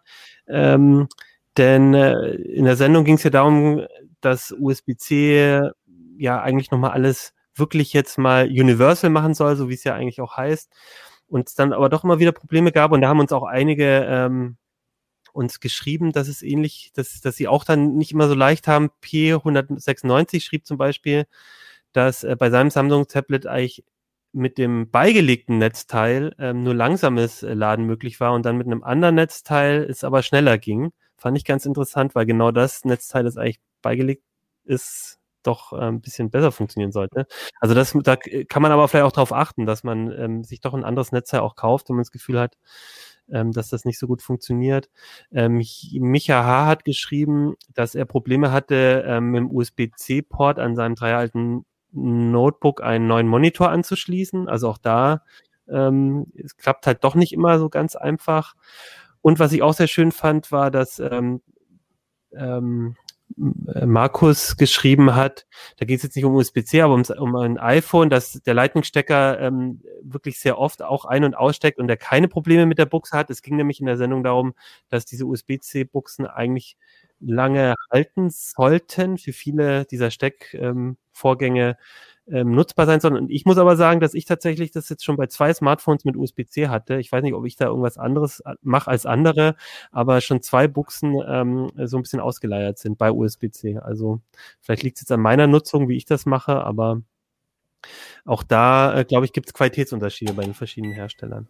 [SPEAKER 2] Ähm, denn äh, in der Sendung ging es ja darum, dass USB-C ja eigentlich nochmal alles wirklich jetzt mal universal machen soll, so wie es ja eigentlich auch heißt. Und es dann aber doch immer wieder Probleme gab und da haben uns auch einige ähm, uns geschrieben, dass es ähnlich, dass, dass sie auch dann nicht immer so leicht haben. P196 schrieb zum Beispiel, dass äh, bei seinem Samsung-Tablet eigentlich mit dem beigelegten Netzteil ähm, nur langsames äh, Laden möglich war und dann mit einem anderen Netzteil es aber schneller ging. Fand ich ganz interessant, weil genau das Netzteil, das eigentlich beigelegt ist, doch äh, ein bisschen besser funktionieren sollte. Also das, da kann man aber vielleicht auch darauf achten, dass man ähm, sich doch ein anderes Netzteil auch kauft, wenn man das Gefühl hat, ähm, dass das nicht so gut funktioniert. Ähm, Micha H. hat geschrieben, dass er Probleme hatte, ähm, mit dem USB-C-Port an seinem drei alten Notebook einen neuen Monitor anzuschließen. Also auch da, ähm, es klappt halt doch nicht immer so ganz einfach. Und was ich auch sehr schön fand, war, dass ähm, ähm, Markus geschrieben hat, da geht es jetzt nicht um USB-C, aber um, um, ein iPhone, dass der Lightning-Stecker ähm, wirklich sehr oft auch ein- und aussteckt und der keine Probleme mit der Buchse hat. Es ging nämlich in der Sendung darum, dass diese USB-C-Buchsen eigentlich lange halten sollten für viele dieser Steckvorgänge ähm, ähm, nutzbar sein sollen. Und ich muss aber sagen, dass ich tatsächlich das jetzt schon bei zwei Smartphones mit USB-C hatte. Ich weiß nicht, ob ich da irgendwas anderes äh, mache als andere, aber schon zwei Buchsen ähm, so ein bisschen ausgeleiert sind bei USB-C. Also vielleicht liegt es jetzt an meiner Nutzung, wie ich das mache, aber auch da, äh, glaube ich, gibt es Qualitätsunterschiede bei den verschiedenen Herstellern.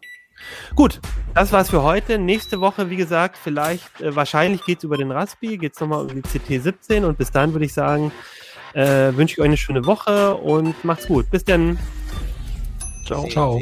[SPEAKER 2] Gut, das war's für heute. Nächste Woche, wie gesagt, vielleicht, äh, wahrscheinlich geht's über den Raspi, geht's nochmal um die CT17 und bis dann würde ich sagen, äh, wünsche ich euch eine schöne Woche und macht's gut. Bis dann.
[SPEAKER 5] Ciao. Ciao.